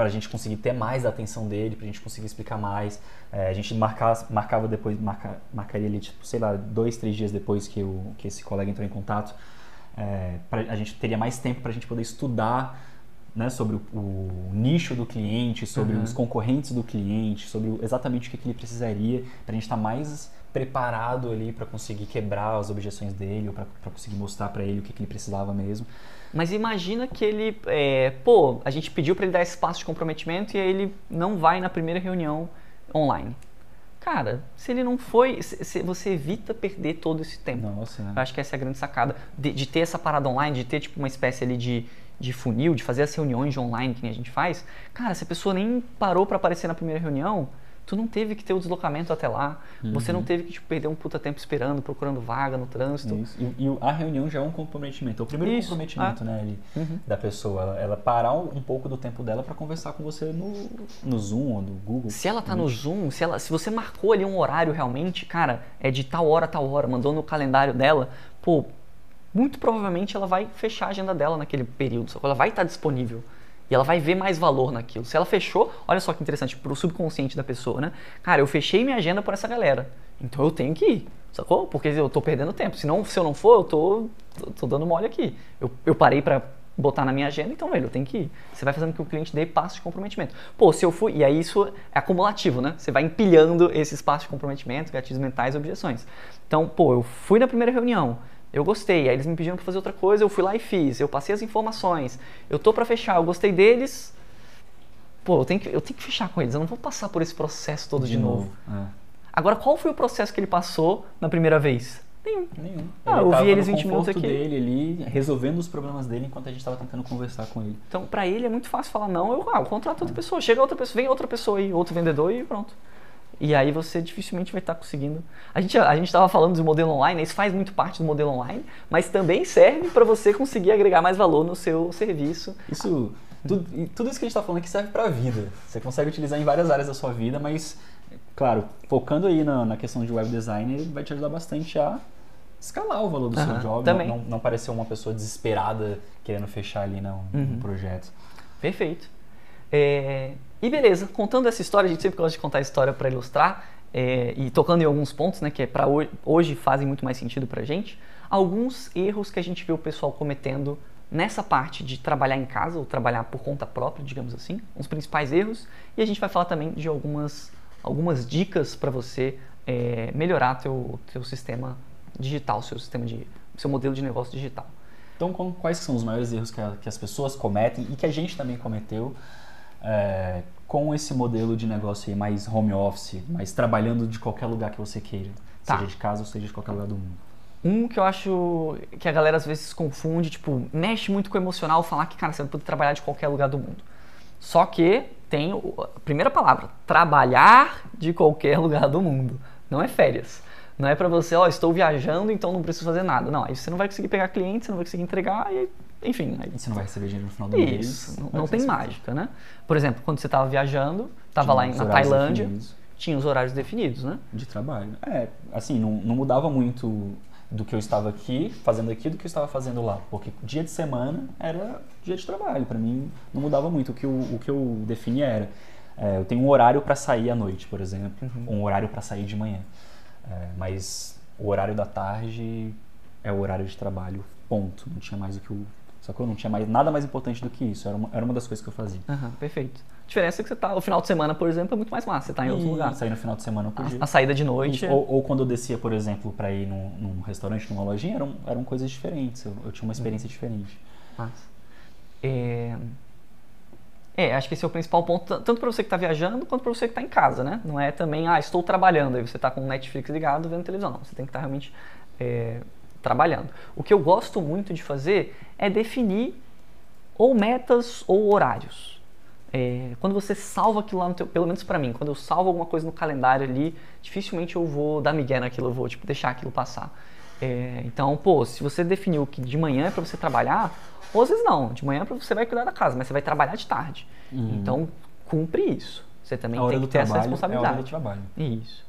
para a gente conseguir ter mais a atenção dele, para a gente conseguir explicar mais. É, a gente marcar, marcava depois, marca, marcaria ele, tipo, sei lá, dois, três dias depois que, o, que esse colega entrou em contato. É, pra, a gente teria mais tempo para a gente poder estudar né, sobre o, o nicho do cliente, sobre Uhum. os concorrentes do cliente, sobre o- exatamente o que, que ele precisaria, para a gente estar mais preparado ali para conseguir quebrar as objeções dele, ou para conseguir mostrar para ele o que, que ele precisava mesmo. Mas imagina que ele, é, pô, a gente pediu pra ele dar esse passo de comprometimento e aí ele não vai na primeira reunião online. Cara, se ele não foi, se- se- você evita perder todo esse tempo. Nossa, né? Eu acho que essa é a grande sacada. De, de ter essa parada online, de ter tipo uma espécie ali de, de funil, de fazer as reuniões de online que a gente faz. Cara, se a pessoa nem parou pra aparecer na primeira reunião, tu não teve que ter o deslocamento até lá, você Uhum. não teve que tipo, perder um puta tempo esperando, procurando vaga no trânsito. Isso. E, e a reunião já é um comprometimento. É o primeiro Isso, comprometimento, né, ali, Uhum. da pessoa. Ela, ela parar um, pouco do tempo dela para conversar com você no, no Zoom ou no Google. Se ela tá no Zoom, se, ela, se você marcou ali um horário realmente, cara, é de tal hora a tal hora, mandou no calendário dela, pô, muito provavelmente ela vai fechar a agenda dela naquele período, só que ela vai estar disponível. E ela vai ver mais valor naquilo. Se ela fechou, olha só que interessante, pro subconsciente da pessoa, né? Cara, eu fechei minha agenda por essa galera. Então eu tenho que ir, sacou? Porque eu tô perdendo tempo. Se, não, se eu não for, eu tô, tô, tô dando mole aqui. Eu, eu parei pra botar na minha agenda, então, velho, eu tenho que ir. Você vai fazendo com que o cliente dê passo de comprometimento. Pô, se eu fui. E aí isso é acumulativo, né? Você vai empilhando esses passos de comprometimento, gatilhos mentais objeções. Então, pô, eu fui na primeira reunião. Eu gostei, aí eles me pediram pra fazer outra coisa, eu fui lá e fiz. Eu passei as informações. Eu tô pra fechar, eu gostei deles. Pô, eu tenho que, eu tenho que fechar com eles. Eu não vou passar por esse processo todo de, novo. É. Agora, qual foi o processo que ele passou na primeira vez? Nenhum. Nenhum. Ah, eu vi eles no 20 minutos aqui. dele ali, resolvendo os problemas dele enquanto a gente estava tentando conversar com ele. Então, pra ele é muito fácil falar não, eu, ah, eu contrato outra pessoa. Chega outra pessoa, vem outra pessoa aí, outro vendedor e pronto. E aí você dificilmente vai estar conseguindo. A gente a gente estava falando do modelo online, isso faz muito parte do modelo online, mas também serve para você conseguir agregar mais valor no seu serviço. Isso, tudo, tudo isso que a gente está falando aqui serve para a vida. Você consegue utilizar em várias áreas da sua vida, mas, claro, focando aí na, na questão de web design, ele vai te ajudar bastante a escalar o valor do seu Aham, job, também. não, não, não parecer uma pessoa desesperada querendo fechar ali no, Uhum. no projeto. Perfeito. É, e beleza, contando essa história, a gente sempre gosta de contar a história para ilustrar é, e tocando em alguns pontos, né, que é para hoje, hoje fazem muito mais sentido pra gente. Alguns erros que a gente vê o pessoal cometendo nessa parte de trabalhar em casa ou trabalhar por conta própria, digamos assim, os principais erros. E a gente vai falar também de algumas, algumas dicas para você é, melhorar teu, teu sistema digital, seu sistema de seu modelo de negócio digital. Então, quais são os maiores erros que, a- que as pessoas cometem e que a gente também cometeu é, com esse modelo de negócio aí mais home office, mais trabalhando de qualquer lugar que você queira, Tá. seja de casa ou seja de qualquer lugar do mundo? Um que eu acho que a galera às vezes confunde, tipo, mexe muito com o emocional falar que, cara, você vai poder trabalhar de qualquer lugar do mundo. Só que tem a primeira palavra, trabalhar de qualquer lugar do mundo. Não é férias. Não é pra você, ó, estou viajando, então não preciso fazer nada. Não, aí você não vai conseguir pegar cliente, você não vai conseguir entregar e, enfim, aí você não vai receber dinheiro no final do mês. isso, não, não tem mágica, né? Por exemplo, quando você estava viajando, estava lá na Tailândia, definidos tinha os horários definidos, né? De trabalho. É, assim, não, não mudava muito do que eu estava aqui, fazendo aqui, do que eu estava fazendo lá. Porque dia de semana era dia de trabalho. Pra mim, não mudava muito. O que eu, o que eu definia era, é, eu tenho um horário para sair à noite, por exemplo, Uhum. um horário para sair de manhã. É, mas o horário da tarde é o horário de trabalho, ponto. Não tinha mais o que eu... Sacou? Não tinha mais, nada mais importante do que isso. Era uma, era uma das coisas que eu fazia. Aham, perfeito. A diferença é que você tá, o final de semana, por exemplo, é muito mais massa, você tá em outro E lugar. Sair no final de semana eu podia. A, a saída de noite. Isso, Ou, ou quando eu descia, por exemplo, para ir num, num restaurante, numa lojinha, eram, eram coisas diferentes. Eu, eu tinha uma experiência diferente. Massa. É... é, acho que esse é o principal ponto, tanto para você que está viajando, quanto para você que está em casa, né? Não é também, ah, estou trabalhando, aí você está com o Netflix ligado vendo televisão. Não, você tem que estar realmente é, trabalhando. O que eu gosto muito de fazer é definir ou metas ou horários. É, quando você salva aquilo lá no teu, pelo menos para mim, quando eu salvo alguma coisa no calendário ali, dificilmente eu vou dar migué naquilo, eu vou tipo deixar aquilo passar. É, então, pô, se você definiu que de manhã é para você trabalhar, ou às vezes não, de manhã é você vai cuidar da casa, mas você vai trabalhar de tarde. Então, cumpre isso. Você também tem que ter essa trabalho é a responsabilidade. hora do trabalho. Isso.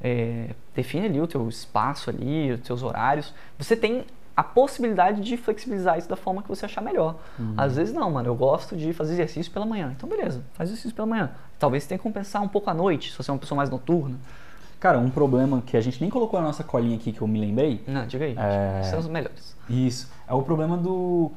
É, define ali o teu espaço ali, os teus horários. Você tem a possibilidade de flexibilizar isso da forma que você achar melhor. Às vezes não, mano. Eu gosto de fazer exercício pela manhã. Então, beleza, faz exercício pela manhã. Talvez você tenha que compensar um pouco à noite, se você é uma pessoa mais noturna. Cara, um problema que a gente nem colocou na nossa colinha aqui, que eu me lembrei. Não, diga aí. É. São os melhores. Isso. É o problema do.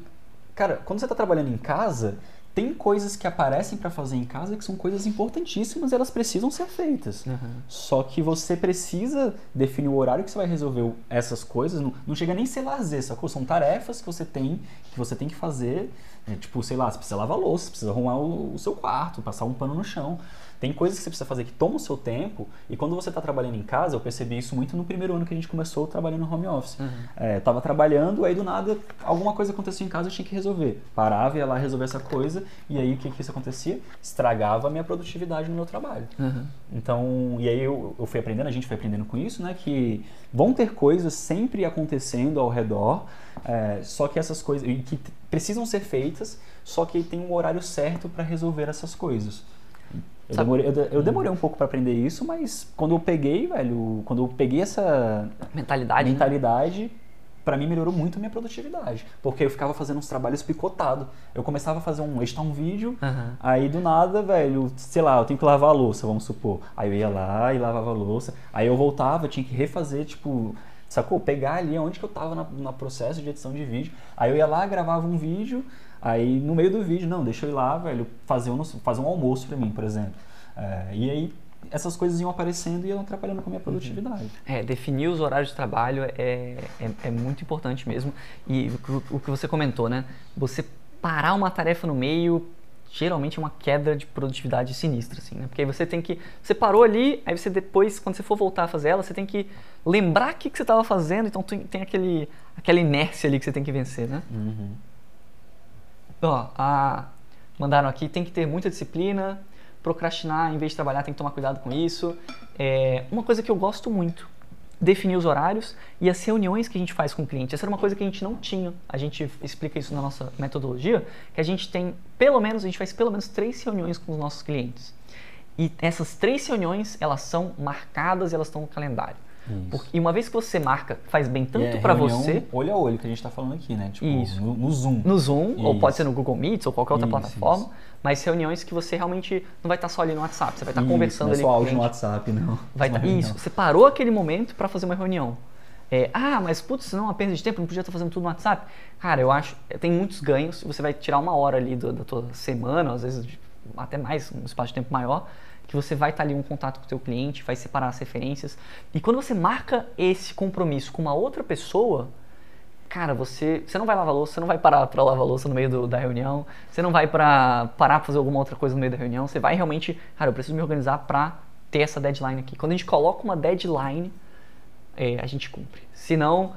Cara, quando você tá trabalhando em casa, tem coisas que aparecem para fazer em casa que são coisas importantíssimas e elas precisam ser feitas. Só que você precisa definir o horário que você vai resolver essas coisas. Não, não chega nem a ser lazer, sacou? São tarefas que você tem, que você tem que fazer É, tipo, sei lá, você precisa lavar louça, você precisa arrumar o, o seu quarto, passar um pano no chão. Tem coisas que você precisa fazer que tomam o seu tempo, e quando você está trabalhando em casa, eu percebi isso muito no primeiro ano que a gente começou trabalhando no home office. Uhum. É, tava trabalhando, aí do nada alguma coisa acontecia em casa, eu tinha que resolver. Parava, ia lá resolver essa coisa, e aí o que que isso acontecia? Estragava a minha produtividade no meu trabalho. Uhum. Então, e aí eu, eu fui aprendendo, a gente foi aprendendo com isso, né? Que vão ter coisas sempre acontecendo ao redor, é, só que essas coisas, que precisam ser feitas, só que tem um horário certo para resolver essas coisas. Eu demorei, eu, eu demorei um pouco para aprender isso, mas quando eu peguei, velho, quando eu peguei essa Mentalidade. né? mentalidade, pra mim melhorou muito a minha produtividade, porque eu ficava fazendo uns trabalhos picotado. Eu começava a fazer um, editar um vídeo, Aham. Aí do nada, velho, sei lá, eu tenho que lavar a louça, vamos supor. Aí eu ia lá e lavava a louça. Aí eu voltava, tinha que refazer, tipo, sacou? Pegar ali onde que eu tava no processo de edição de vídeo. Aí eu ia lá, gravava um vídeo. Aí no meio do vídeo, não, deixa eu ir lá, velho, fazer um, fazer um almoço pra mim, por exemplo. É, e aí essas coisas iam aparecendo e iam atrapalhando com a minha produtividade. É, definir os horários de trabalho é, é, é muito importante mesmo. E o, o que você comentou, né? Você parar uma tarefa no meio geralmente é uma queda de produtividade sinistra, assim, né? Porque aí você tem que. Você parou ali, aí você depois, quando você for voltar a fazer ela, você tem que lembrar o que, que você estava fazendo, então tem, tem aquele, aquela inércia ali que você tem que vencer, né? Uhum. Ó, a, mandaram aqui, tem que ter muita disciplina, procrastinar em vez de trabalhar, tem que tomar cuidado com isso. É, uma coisa que eu gosto muito, definir os horários e as reuniões que a gente faz com o cliente. Essa era uma coisa que a gente não tinha. A gente explica isso na nossa metodologia, que a gente tem, pelo menos, a gente faz pelo menos três reuniões com os nossos clientes. E essas três reuniões, elas são marcadas e elas estão no calendário. Isso. Porque- e uma vez que você marca, faz bem tanto é para você, Olho a olho que a gente tá falando aqui, né? Tipo, Isso. No, no Zoom. no Zoom, ou pode Isso. ser no Google Meets ou qualquer outra Isso, plataforma, isso. mas reuniões que você realmente não vai estar só ali no WhatsApp, você vai estar Isso, conversando não é ali só áudio no. WhatsApp, não. Vai tá- isso, você parou aquele momento para fazer uma reunião. É, ah, mas putz, não é uma perda de tempo, não podia estar fazendo tudo no WhatsApp. Cara, eu acho, tem muitos ganhos, você vai tirar uma hora ali do- da tua semana, às vezes até mais, um espaço de tempo maior, que você vai estar ali um contato com o teu cliente, vai separar as referências. E quando você marca esse compromisso com uma outra pessoa, cara, você, você não vai lavar louça, você não vai parar para lavar louça no meio do- da reunião, você não vai para parar para fazer alguma outra coisa no meio da reunião, você vai realmente, cara, eu preciso me organizar para ter essa deadline aqui. Quando a gente coloca uma deadline, é, a gente cumpre. Senão,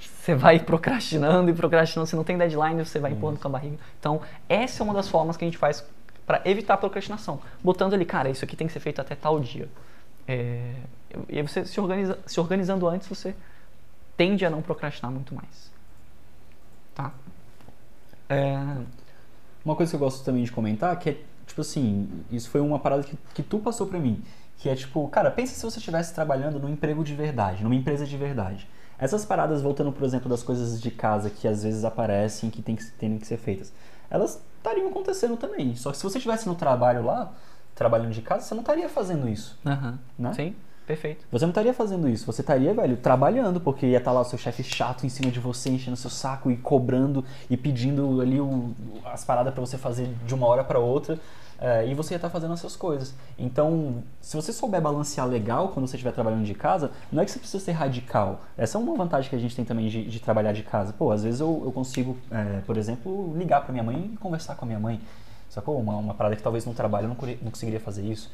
você vai procrastinando e procrastinando, se não tem deadline, você vai empurrando com a barriga. Então, essa é uma das formas que a gente faz para evitar procrastinação. Botando ali, cara, isso aqui tem que ser feito até tal dia. É, e aí você se, organiza, se organizando antes, você tende a não procrastinar muito mais. Tá? É, Uma coisa que eu gosto também de comentar, que é, tipo assim, isso foi uma parada que, que tu passou pra mim. Que é tipo, cara, pensa se você estivesse trabalhando num emprego de verdade, numa empresa de verdade. Essas paradas, voltando, por exemplo, das coisas de casa que às vezes aparecem, que tem que, tem que ser feitas, elas estariam acontecendo também. Só que se você estivesse no trabalho lá, trabalhando de casa, você não estaria fazendo isso, aham, né? Sim, perfeito. Você não estaria fazendo isso, você estaria, velho, trabalhando, porque ia estar lá o seu chefe chato em cima de você, enchendo seu saco e cobrando e pedindo ali o- as paradas pra você fazer de uma hora pra outra, é, e você ia estar fazendo essas coisas. Então, se você souber balancear legal quando você estiver trabalhando de casa, não é que você precisa ser radical. Essa é uma vantagem que a gente tem também de, de trabalhar de casa. Pô, às vezes eu, eu consigo, é, por exemplo, ligar pra minha mãe e conversar com a minha mãe. Sacou? Uma, uma parada que talvez no trabalho eu não, não conseguiria fazer isso.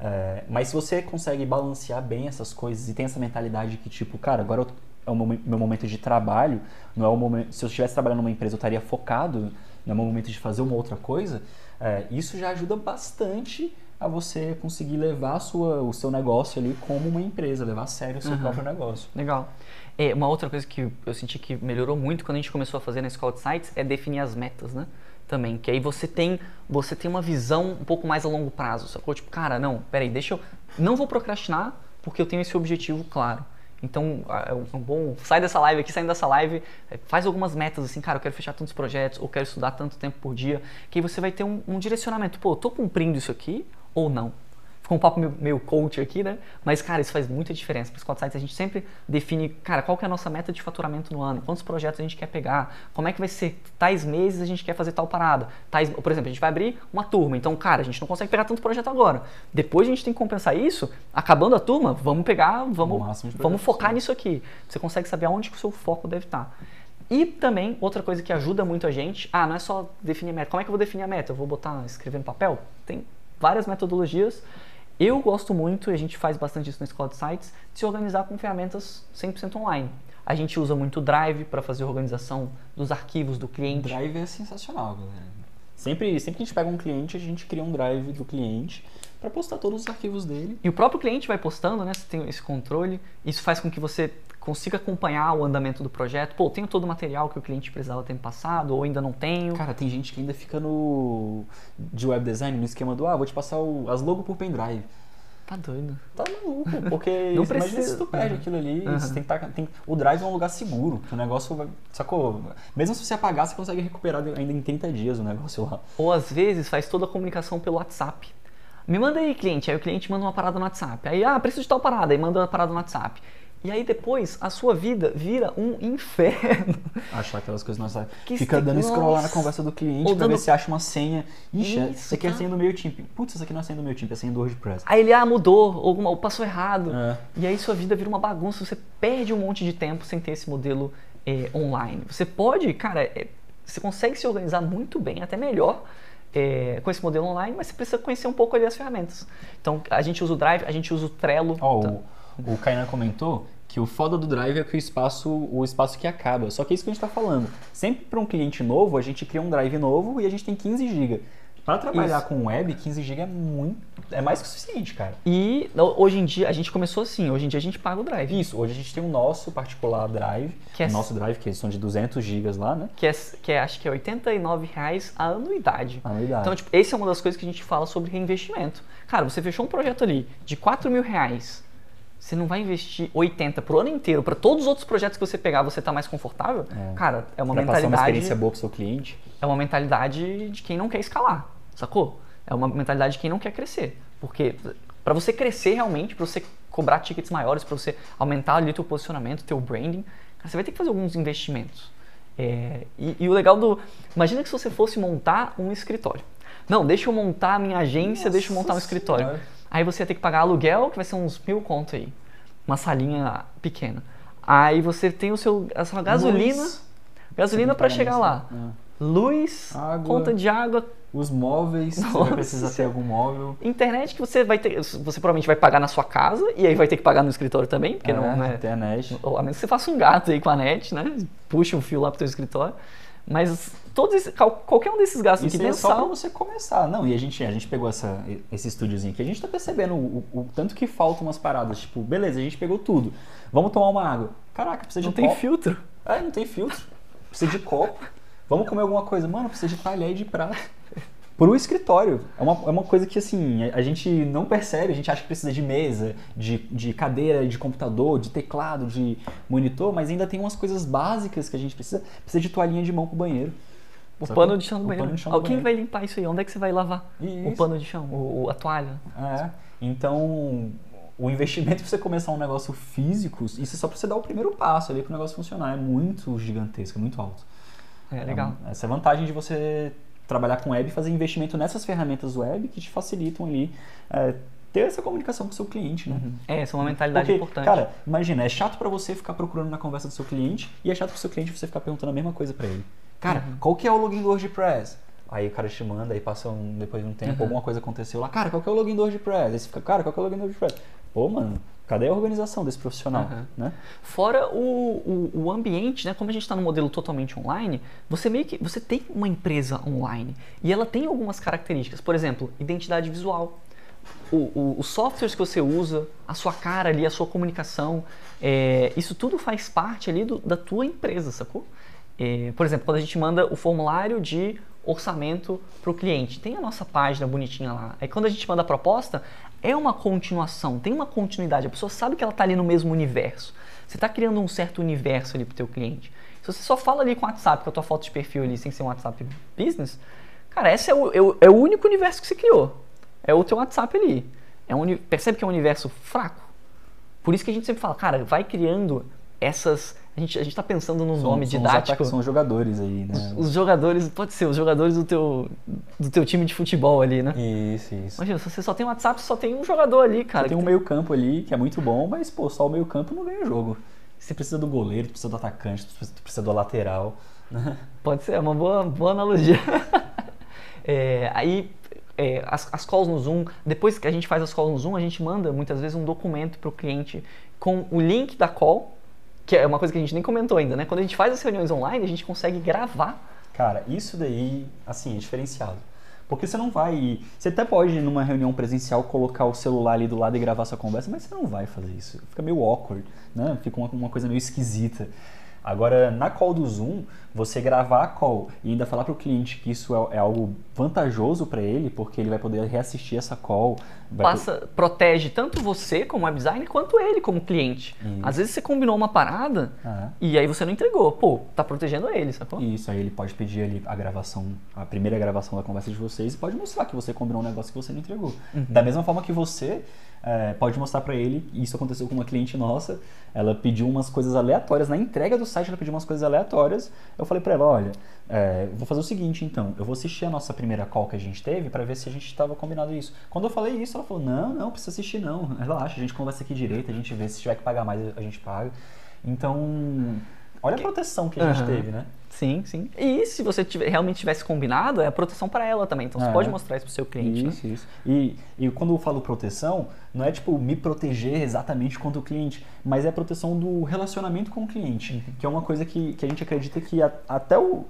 É, mas se você consegue balancear bem essas coisas e tem essa mentalidade que, tipo, cara, agora eu- é o meu momento de trabalho, não é o momento. Se eu estivesse trabalhando numa empresa, eu estaria focado, não é o momento de fazer uma outra coisa. é, isso já ajuda bastante a você conseguir levar a sua, o seu negócio ali como uma empresa, levar a sério o seu Aham. próprio negócio. Legal. É, uma outra coisa que eu senti que melhorou muito quando a gente começou a fazer na escola de sites é definir as metas, né? Também, que aí você tem, você tem uma visão um pouco mais a longo prazo, sacou? Tipo, cara, não, peraí, deixa eu. Não vou procrastinar porque eu tenho esse objetivo claro. Então, é um é um bom. Sai dessa live aqui, saindo dessa live, é, faz algumas metas assim, cara, eu quero fechar tantos projetos, ou quero estudar tanto tempo por dia, que aí você vai ter um, um direcionamento. Pô, eu tô cumprindo isso aqui ou não? Ficou um papo meio, meio coach aqui, né? Mas, cara, isso faz muita diferença. Para os Scott Sites, a gente sempre define, cara, qual que é a nossa meta de faturamento no ano, quantos projetos a gente quer pegar, como é que vai ser, tais meses a gente quer fazer tal parada. Tais, por exemplo, a gente vai abrir uma turma, então, cara, a gente não consegue pegar tanto projeto agora. Depois a gente tem que compensar isso, acabando a turma, vamos pegar, vamos, vamos focar nisso aqui. Você consegue saber aonde que o seu foco deve estar. E também, outra coisa que ajuda muito a gente, ah, não é só definir a meta. Como é que eu vou definir a meta? Eu vou botar, escrever no papel? Tem várias metodologias. Eu gosto muito, e a gente faz bastante isso na Escola de Sites, de se organizar com ferramentas 100% online. A gente usa muito o Drive para fazer a organização dos arquivos do O cliente. Drive é sensacional, galera. Sempre, sempre que a gente pega um cliente, a gente cria um drive do cliente para postar todos os arquivos dele. E o próprio cliente vai postando, né? Você tem esse controle. Isso faz com que você consiga acompanhar o andamento do projeto. Pô, tenho todo o material que o cliente precisava ter passado, ou ainda não tenho. Cara, tem gente que ainda fica no de web design no esquema do ah, vou te passar o- as logos por pendrive. Tá doido. Tá maluco, porque Não imagina precisa. se tu perde aquilo ali, Uhum. tem que tá, tem, o drive é um lugar seguro, que o negócio vai, sacou? Mesmo se você apagar, você consegue recuperar ainda em 30 dias o negócio lá. Ou às vezes faz toda a comunicação pelo WhatsApp. Me manda aí, cliente. Aí o cliente manda uma parada no WhatsApp. Aí, ah, preciso de tal parada. Aí manda uma parada no WhatsApp. E aí depois a sua vida vira um inferno. Achar aquelas coisas nossa, Que fica dando scroll lá na Nossa. conversa do cliente Ou pra dando- ver se acha uma senha. Ixi, Isso, isso aqui é a tá. senha do meu time. Putz, isso aqui não é a senha do meu time, é a senha do WordPress. Aí ele, ah, mudou, ou, alguma- ou passou errado. É. E aí sua vida vira uma bagunça. Você perde um monte de tempo sem ter esse modelo é, online. Você pode, cara, é, você consegue se organizar muito bem, até melhor. é, com esse modelo online, mas você precisa conhecer um pouco ali as ferramentas. Então, a gente usa o Drive, a gente usa o Trello. Ó, Então, o, o Kainan comentou que o foda do Drive é que o espaço, o espaço que acaba. Só que é isso que a gente está falando. Sempre para um cliente novo, a gente cria um Drive novo e a gente tem 15 GB. Para trabalhar Isso. com web, 15 GB é muito, é mais que o suficiente, cara. E hoje em dia, a gente começou assim, hoje em dia a gente paga o Drive. Isso, hoje a gente tem o nosso particular Drive, Que é- o nosso Drive, que são de 200 GB lá, né? Que é, que é, acho que é 89 reais a anuidade. Anuidade. Então, tipo, esse é uma das coisas que a gente fala sobre reinvestimento. Cara, você fechou um projeto ali de 4 mil reais. Você não vai investir 80 pro ano inteiro, para todos os outros projetos que você pegar, você tá mais confortável? É. Cara, é uma Pra passar uma mentalidade. experiência boa pro seu cliente. é uma mentalidade de quem não quer escalar, sacou? É uma mentalidade de quem não quer crescer. Porque para você crescer realmente, para você cobrar tickets maiores, para você aumentar ali teu posicionamento, teu branding, cara, você vai ter que fazer alguns investimentos. É, e, e o legal do. Imagina que se você fosse montar um escritório. Não, deixa eu montar a minha agência, deixa eu montar um Nossa escritório. Senhora. Aí você ia ter que pagar aluguel, que vai ser uns mil conto aí. Uma salinha pequena. Aí você tem o seu, a sua gasolina. Luz. Gasolina Você para chegar lá. né? Luz, Água. conta de água, Os móveis, você Nossa vai precisar ter algum móvel. internet que você vai ter, você provavelmente vai pagar na sua casa e aí vai ter que pagar no escritório também, porque não, né? Internet. Ou A menos que você faça um gato aí com a net, né? Puxa um fio lá pro teu escritório. Mas todos esses, qualquer um desses gastos Isso aqui é só você começar. Não, e a gente, a gente pegou essa, esse estúdiozinho aqui, a gente tá percebendo o, o tanto que faltam umas paradas. Tipo, beleza, a gente pegou tudo. Vamos tomar uma água. Caraca, precisa não de tem copo. filtro. É, não tem filtro. Precisa de copo. Vamos comer alguma coisa. Mano, precisa de talher e de prato. Pro escritório. É uma, é uma coisa que, assim, a, gente não percebe. A gente acha que precisa de mesa, de, de cadeira, de computador, de teclado, de monitor, mas ainda tem umas coisas básicas que a gente precisa. Precisa de toalhinha de mão pro banheiro. O Sacou? pano de chão do O banheiro. chão do Alguém banheiro. vai limpar isso aí? Onde é que você vai lavar? O Isso. pano de chão, o, o- a toalha. É, então o investimento pra você começar um negócio físico, isso é só pra você dar o primeiro passo ali pro negócio funcionar. É muito gigantesco, é muito alto. É legal. Então, essa é a vantagem de você trabalhar com web e fazer investimento nessas ferramentas web que te facilitam ali é, ter essa comunicação com o seu cliente, né? É, essa é uma mentalidade Porque, importante. cara, imagina, é chato pra você ficar procurando na conversa do seu cliente e é chato pro seu cliente você ficar perguntando a mesma coisa pra ele. Cara, Uhum. qual que é o login do WordPress? Aí o cara te manda, aí passa um, depois de um tempo, Uhum. alguma coisa aconteceu lá. Cara, qual que é o login do WordPress? Aí você fica, cara, qual que é o login do WordPress? Pô, mano, cadê a organização desse profissional, Uhum. né? Fora o, o, o ambiente, né? Como a gente está no modelo totalmente online, você meio que você tem uma empresa online e ela tem algumas características. Por exemplo, identidade visual. O, o- os softwares que você usa, a sua cara ali, a sua comunicação, é, isso tudo faz parte ali do- da tua empresa, sacou? É, por exemplo, quando a gente manda o formulário de orçamento para o cliente, tem a nossa página bonitinha lá. Aí quando a gente manda a proposta, é uma continuação, tem uma continuidade. A pessoa sabe que ela está ali no mesmo universo. Você está criando um certo universo ali para o teu cliente. Se você só fala ali com o WhatsApp, com a tua foto de perfil ali, sem ser um WhatsApp Business, cara, esse é o, é o- é único universo que você criou. É o teu WhatsApp ali. É um, percebe que é um universo fraco? Por isso que a gente sempre fala, cara, vai criando essas. A gente, a gente tá pensando num São- nome são os didático. ataques- São os jogadores aí, né? Os jogadores, pode ser, os jogadores do teu, do teu time de futebol ali, né? Isso, isso. Imagina, se você só tem WhatsApp, só tem um jogador ali, cara. Você tem um meio campo ali que é muito bom, mas, pô, só o meio campo não ganha jogo. Você precisa do goleiro, precisa do atacante, precisa do lateral. né? Pode ser, é uma boa, boa analogia. É, aí, é, as, as calls no Zoom, depois que a gente faz as calls no Zoom, a gente manda muitas vezes um documento para o cliente com o link da call, que é uma coisa que a gente nem comentou ainda, né? Quando a gente faz as reuniões online, a gente consegue gravar. Cara, isso daí, assim, é diferenciado. Porque você não vai. Você até pode, numa reunião presencial, colocar o celular ali do lado e gravar sua conversa, mas você não vai fazer isso. Fica meio awkward, né? Fica uma, uma coisa meio esquisita. Agora, na call do Zoom, você gravar a call e ainda falar para o cliente que isso é, é algo vantajoso para ele, porque ele vai poder reassistir essa call. Passa, protege tanto você como web designer quanto ele como cliente. Isso. Às vezes você combinou uma parada Ah. e aí você não entregou. Pô, tá protegendo ele, sacou? Isso, aí ele pode pedir ali a gravação, a primeira gravação da conversa de vocês e pode mostrar que você combinou um negócio que você não entregou. Da mesma forma que você eh, pode mostrar pra ele, isso aconteceu com uma cliente nossa, ela pediu umas coisas aleatórias, na entrega do site ela pediu umas coisas aleatórias, eu falei pra ela, olha, eh, vou fazer o seguinte então, eu vou assistir a nossa primeira call que a gente teve pra ver se a gente estava combinado isso. Quando eu falei isso, ela falou, não, não, precisa assistir não, relaxa, a gente conversa aqui direito, a gente vê, se tiver que pagar mais, a gente paga. Então, olha a proteção que a gente Aham. teve, né? Sim, sim. E se você tiver- realmente tivesse combinado, é a proteção para ela também. Então você É. pode mostrar isso pro seu cliente. né? Isso, isso. E, e quando eu falo proteção, não é tipo me proteger exatamente contra o cliente, mas é a proteção do relacionamento com o cliente, que é uma coisa que, que a gente acredita que a- até o.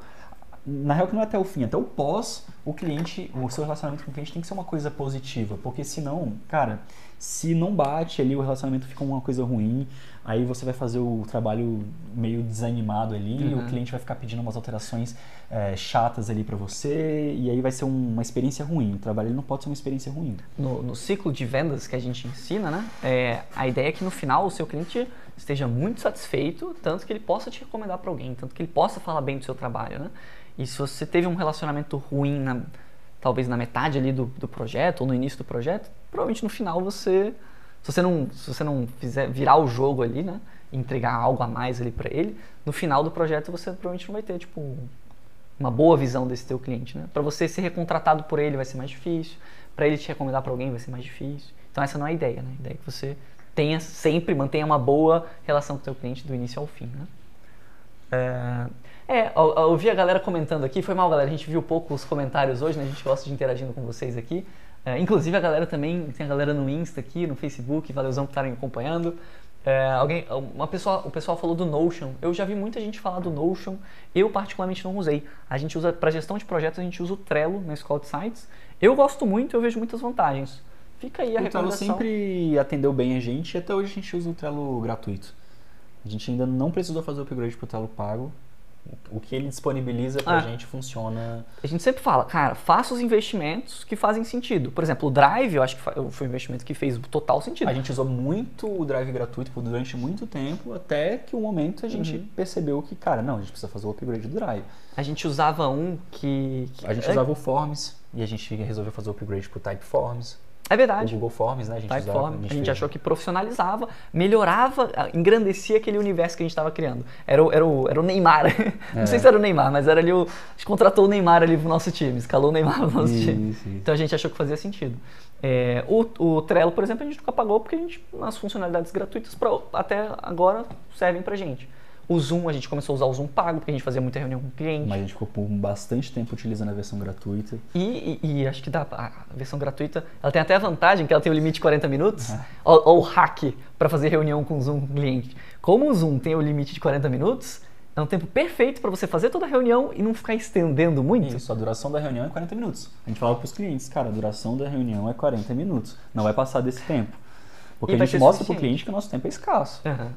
Na real, que não é até o fim, até o pós, o cliente, o seu relacionamento com o cliente tem que ser uma coisa positiva, porque senão, cara, se não bate ali, o relacionamento fica uma coisa ruim, aí você vai fazer o trabalho meio desanimado ali, Uhum. o cliente vai ficar pedindo umas alterações é, chatas ali pra você, e aí vai ser um- uma experiência ruim. O trabalho não pode ser uma experiência ruim. No, no ciclo de vendas que a gente ensina, né? É, a ideia é que no final o seu cliente esteja muito satisfeito, tanto que ele possa te recomendar para alguém, tanto que ele possa falar bem do seu trabalho, né? E se você teve um relacionamento ruim, na- talvez na metade ali do, do projeto ou no início do projeto, provavelmente no final você, se você não, se você não fizer virar o jogo ali, né? Entregar algo a mais ali para ele, no final do projeto você provavelmente não vai ter tipo um- uma boa visão desse teu cliente, né? Para você ser recontratado por ele vai ser mais difícil, para ele te recomendar para alguém vai ser mais difícil. Então essa não é a ideia, né? A ideia é que você tenha sempre mantenha uma boa relação com o teu cliente do início ao fim, né? É, é, eu, eu ouvi a galera comentando aqui, foi mal galera, a gente viu poucos comentários hoje, né? A gente gosta de interagindo com vocês aqui. É, inclusive a galera também, tem a galera no Insta aqui, no Facebook, valeuzão por estarem acompanhando. É, alguém, uma pessoa, o pessoal falou do Notion. Eu já vi muita gente falar do Notion. Eu particularmente não usei. A gente usa para gestão de projetos, a gente usa o Trello na Escola de Sites. Eu gosto muito, eu vejo muitas vantagens. Fica aí a o Trello sempre atendeu bem a gente e até hoje a gente usa o Trello gratuito. A gente ainda não precisou fazer o upgrade pro Trello pago. O que ele disponibiliza pra Ah. gente funciona. A gente sempre fala, cara, faça os investimentos que fazem sentido. Por exemplo, o Drive, eu acho que foi um investimento que fez total sentido. A gente usou muito o Drive gratuito durante muito tempo, até que o momento a gente Uhum. percebeu que, cara, não, a gente precisa fazer o upgrade do Drive. A gente usava um que. que- A gente usava o Forms e a gente resolveu fazer o upgrade pro Typeforms. É O verdade. Google Forms, né? A gente Typeform. usava. A gente fez- achou que profissionalizava, melhorava, engrandecia aquele universo que a gente estava criando. Era o, era o, era o Neymar. Não É. sei se era o Neymar, mas era ali o. A gente contratou o Neymar ali pro nosso time, escalou o Neymar pro nosso Isso, time. isso. Então a gente achou que fazia sentido. É, o, o Trello, por exemplo, a gente nunca pagou porque a gente, as funcionalidades gratuitas pra, até agora servem pra gente. O Zoom, a gente começou a usar o Zoom pago porque a gente fazia muita reunião com o cliente. Mas a gente ficou por bastante tempo utilizando a versão gratuita. E, e- e acho que dá, a versão gratuita, ela tem até a vantagem que ela tem o limite de 40 minutos. É. Ó o hack para fazer reunião com o Zoom com o cliente. Como o Zoom tem o limite de 40 minutos, é um tempo perfeito para você fazer toda a reunião e não ficar estendendo muito. Isso, a duração da reunião é 40 minutos. A gente falava pros clientes, cara, a duração da reunião é 40 minutos. Não vai passar desse tempo. Porque E a gente mostra pro suficiente. cliente que o nosso tempo é escasso. Aham.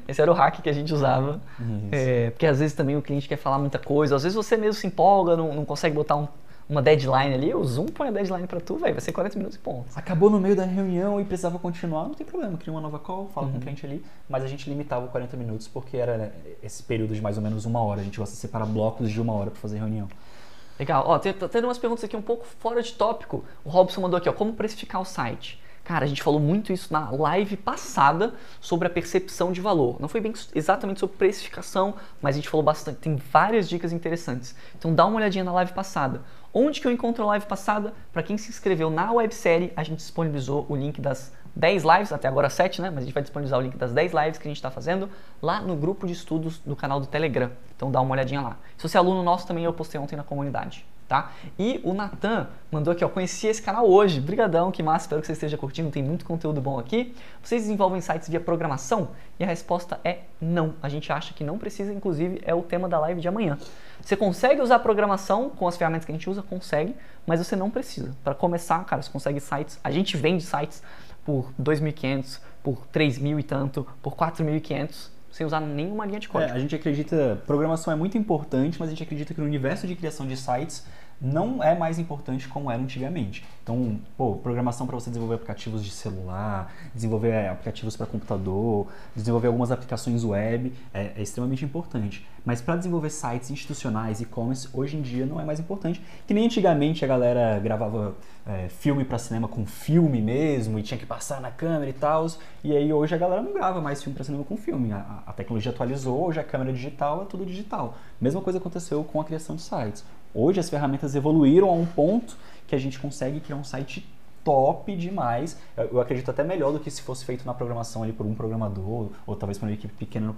Esse era o hack que a gente usava. Isso. É, porque às vezes também o cliente quer falar muita coisa, às vezes você mesmo se empolga, não, não consegue botar um- uma deadline ali, o Zoom põe a deadline para tu, velho, vai ser 40 minutos e ponto. Acabou no meio da reunião e precisava continuar, não tem problema, cria uma nova call, fala Uhum. com o cliente ali, mas a gente limitava o 40 minutos porque era esse período de mais ou menos uma hora. A gente gosta de separar blocos de uma hora para fazer reunião. Legal. Ó, tem, tá tendo umas perguntas aqui um pouco fora de tópico. O Robson mandou aqui, ó, como precificar o site? Cara, a gente falou muito isso na live passada sobre a percepção de valor. Não foi bem exatamente sobre precificação, mas a gente falou bastante. Tem várias dicas interessantes. Então dá uma olhadinha na live passada. Onde que eu encontro a live passada? Para quem se inscreveu na websérie, a gente disponibilizou o link das 10 lives, até agora 7, né? Mas a gente vai disponibilizar o link das 10 lives que a gente está fazendo lá no grupo de estudos do canal do Telegram. Então dá uma olhadinha lá. Se você é aluno nosso também, eu postei ontem na comunidade. Tá? E o Natan mandou aqui, ó, conheci esse canal hoje, brigadão, que massa, espero que você esteja curtindo, tem muito conteúdo bom aqui. Vocês desenvolvem sites via programação? E a resposta é não, a gente acha que não precisa, inclusive é o tema da live de amanhã. Você consegue usar programação com as ferramentas que a gente usa? Consegue, mas você não precisa. Para começar, cara, você consegue sites, a gente vende sites por 2.500, por 3.000 e tanto, por 4.500, sem usar nenhuma linha de código. É, a gente acredita, programação é muito importante, mas a gente acredita que no universo de criação de sites não é mais importante como era antigamente. Então, pô, programação para você desenvolver aplicativos de celular, desenvolver é, aplicativos para computador, desenvolver algumas aplicações web é, é extremamente importante. Mas para desenvolver sites institucionais, e-commerce, hoje em dia não é mais importante. Que nem antigamente a galera gravava é, filme para cinema com filme mesmo e tinha que passar na câmera e tal. E aí hoje a galera não grava mais filme para cinema com filme. A, a tecnologia atualizou, hoje a câmera digital é tudo digital. Mesma coisa aconteceu com a criação de sites. Hoje as ferramentas evoluíram a um ponto que a gente consegue criar um site top demais. Eu acredito até melhor do que se fosse feito na programação ali por um programador ou talvez por uma equipe pequena,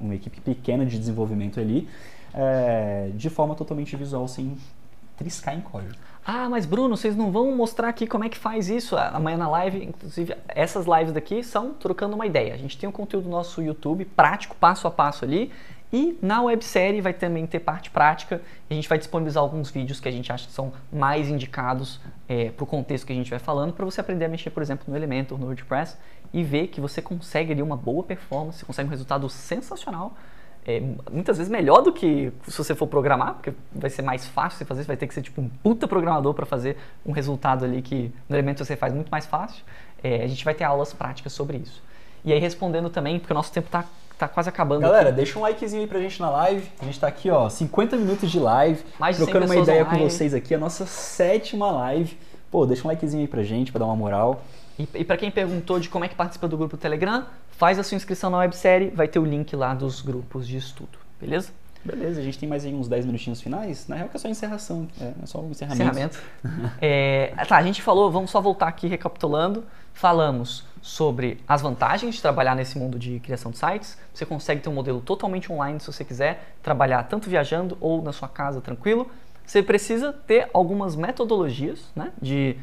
uma, equipe pequena de desenvolvimento ali, é, de forma totalmente visual, sem triscar em código. Ah, mas Bruno, vocês não vão mostrar aqui como é que faz isso amanhã na live? Inclusive, essas lives daqui são trocando uma ideia. A gente tem um conteúdo no nosso YouTube prático, passo a passo ali. E na websérie vai também ter parte prática a gente vai disponibilizar alguns vídeos que a gente acha que são mais indicados é, para o contexto que a gente vai falando, para você aprender a mexer, por exemplo, no Elementor, no WordPress e ver que você consegue ali uma boa performance, consegue um resultado sensacional, é, muitas vezes melhor do que se você for programar, porque vai ser mais fácil você fazer, você vai ter que ser tipo um puta programador para fazer um resultado ali que no Elementor você faz muito mais fácil. É, a gente vai ter aulas práticas sobre isso. E aí respondendo também, porque o nosso tempo está tá quase acabando. Galera, aqui. deixa um likezinho aí pra gente na live. A gente tá aqui, ó, 50 minutos de live, Mais de 100 trocando uma ideia online. com vocês aqui, a nossa sétima live. Pô, deixa um likezinho aí pra gente, pra dar uma moral. E, e para quem perguntou de como é que participa do grupo Telegram, faz a sua inscrição na websérie, vai ter o link lá dos grupos de estudo, beleza? Beleza, a gente tem mais aí uns 10 minutinhos finais. Na real que é só encerração, é, é só um encerramento. Encerramento. É, tá, a gente falou, vamos só voltar aqui recapitulando. Falamos sobre as vantagens de trabalhar nesse mundo de criação de sites. Você consegue ter um modelo totalmente online se você quiser trabalhar tanto viajando ou na sua casa tranquilo. Você precisa ter algumas metodologias né, de,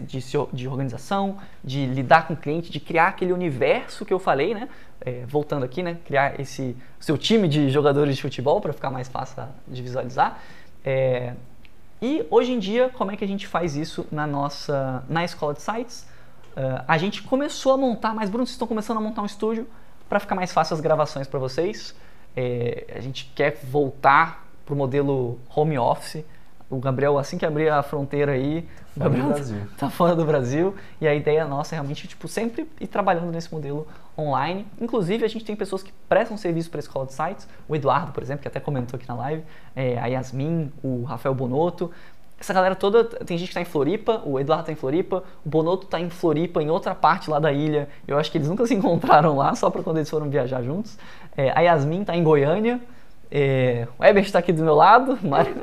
de, de organização, de lidar com o cliente, de criar aquele universo que eu falei, né? É, voltando aqui, né? Criar esse seu time de jogadores de futebol para ficar mais fácil de visualizar. É, e hoje em dia, como é que a gente faz isso na nossa na escola de sites? Ah, a gente começou a montar, mas Bruno, vocês estão começando a montar um estúdio para ficar mais fácil as gravações para vocês. É, a gente quer voltar para o modelo home office. O Gabriel, assim que abrir a fronteira aí, Fora do Gabriel Brasil. tá fora do Brasil e a ideia nossa é realmente tipo sempre ir trabalhando nesse modelo online. Inclusive a gente tem pessoas que prestam serviço para a escola de sites, o Eduardo, por exemplo, que até comentou aqui na live, é, a Yasmin, o Rafael Bonotto. Essa galera toda, tem gente que está em Floripa, o Eduardo está em Floripa, o Bonotto está em Floripa, em outra parte lá da ilha. Eu acho que eles nunca se encontraram lá, só para quando eles foram viajar juntos. É, a Yasmin está em Goiânia, é, o Ebert está aqui do meu lado, Mari-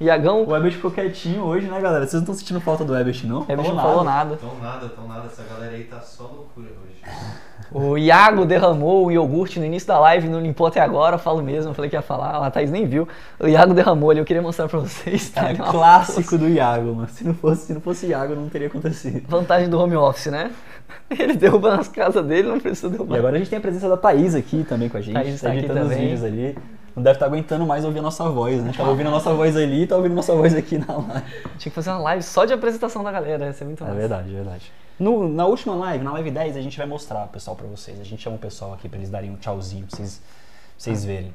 Iagão, O Ebert ficou quietinho hoje, né, galera? Vocês não estão sentindo falta do Ebert, não? o Ebert não falou nada. Tão nada, tão nada. Essa galera aí tá só loucura hoje. O Iago derramou o iogurte no início da live, não limpou até agora, eu falo mesmo, falei que ia falar, a Thaís nem viu. O Iago derramou ali, eu queria mostrar pra vocês. tá? É clássico do Iago, mano. Se não fosse, se não fosse Iago, não teria acontecido. Vantagem do home office, né? Ele derruba nas casas dele, não precisa E derrubar. agora a gente tem a presença da Thaís aqui também com a gente. Thaís tá aqui editando os vídeos ali. Não deve estar aguentando mais ouvir a nossa voz, né? Tava ouvindo a nossa voz ali e tá ouvindo a nossa voz aqui na live. Tinha que fazer uma live só de apresentação da galera, ia ser muito É massa. verdade, é verdade. No- na última live, na live 10, a gente vai mostrar o pessoal pra vocês. A gente chama o pessoal aqui pra eles darem um tchauzinho, pra vocês, pra vocês verem.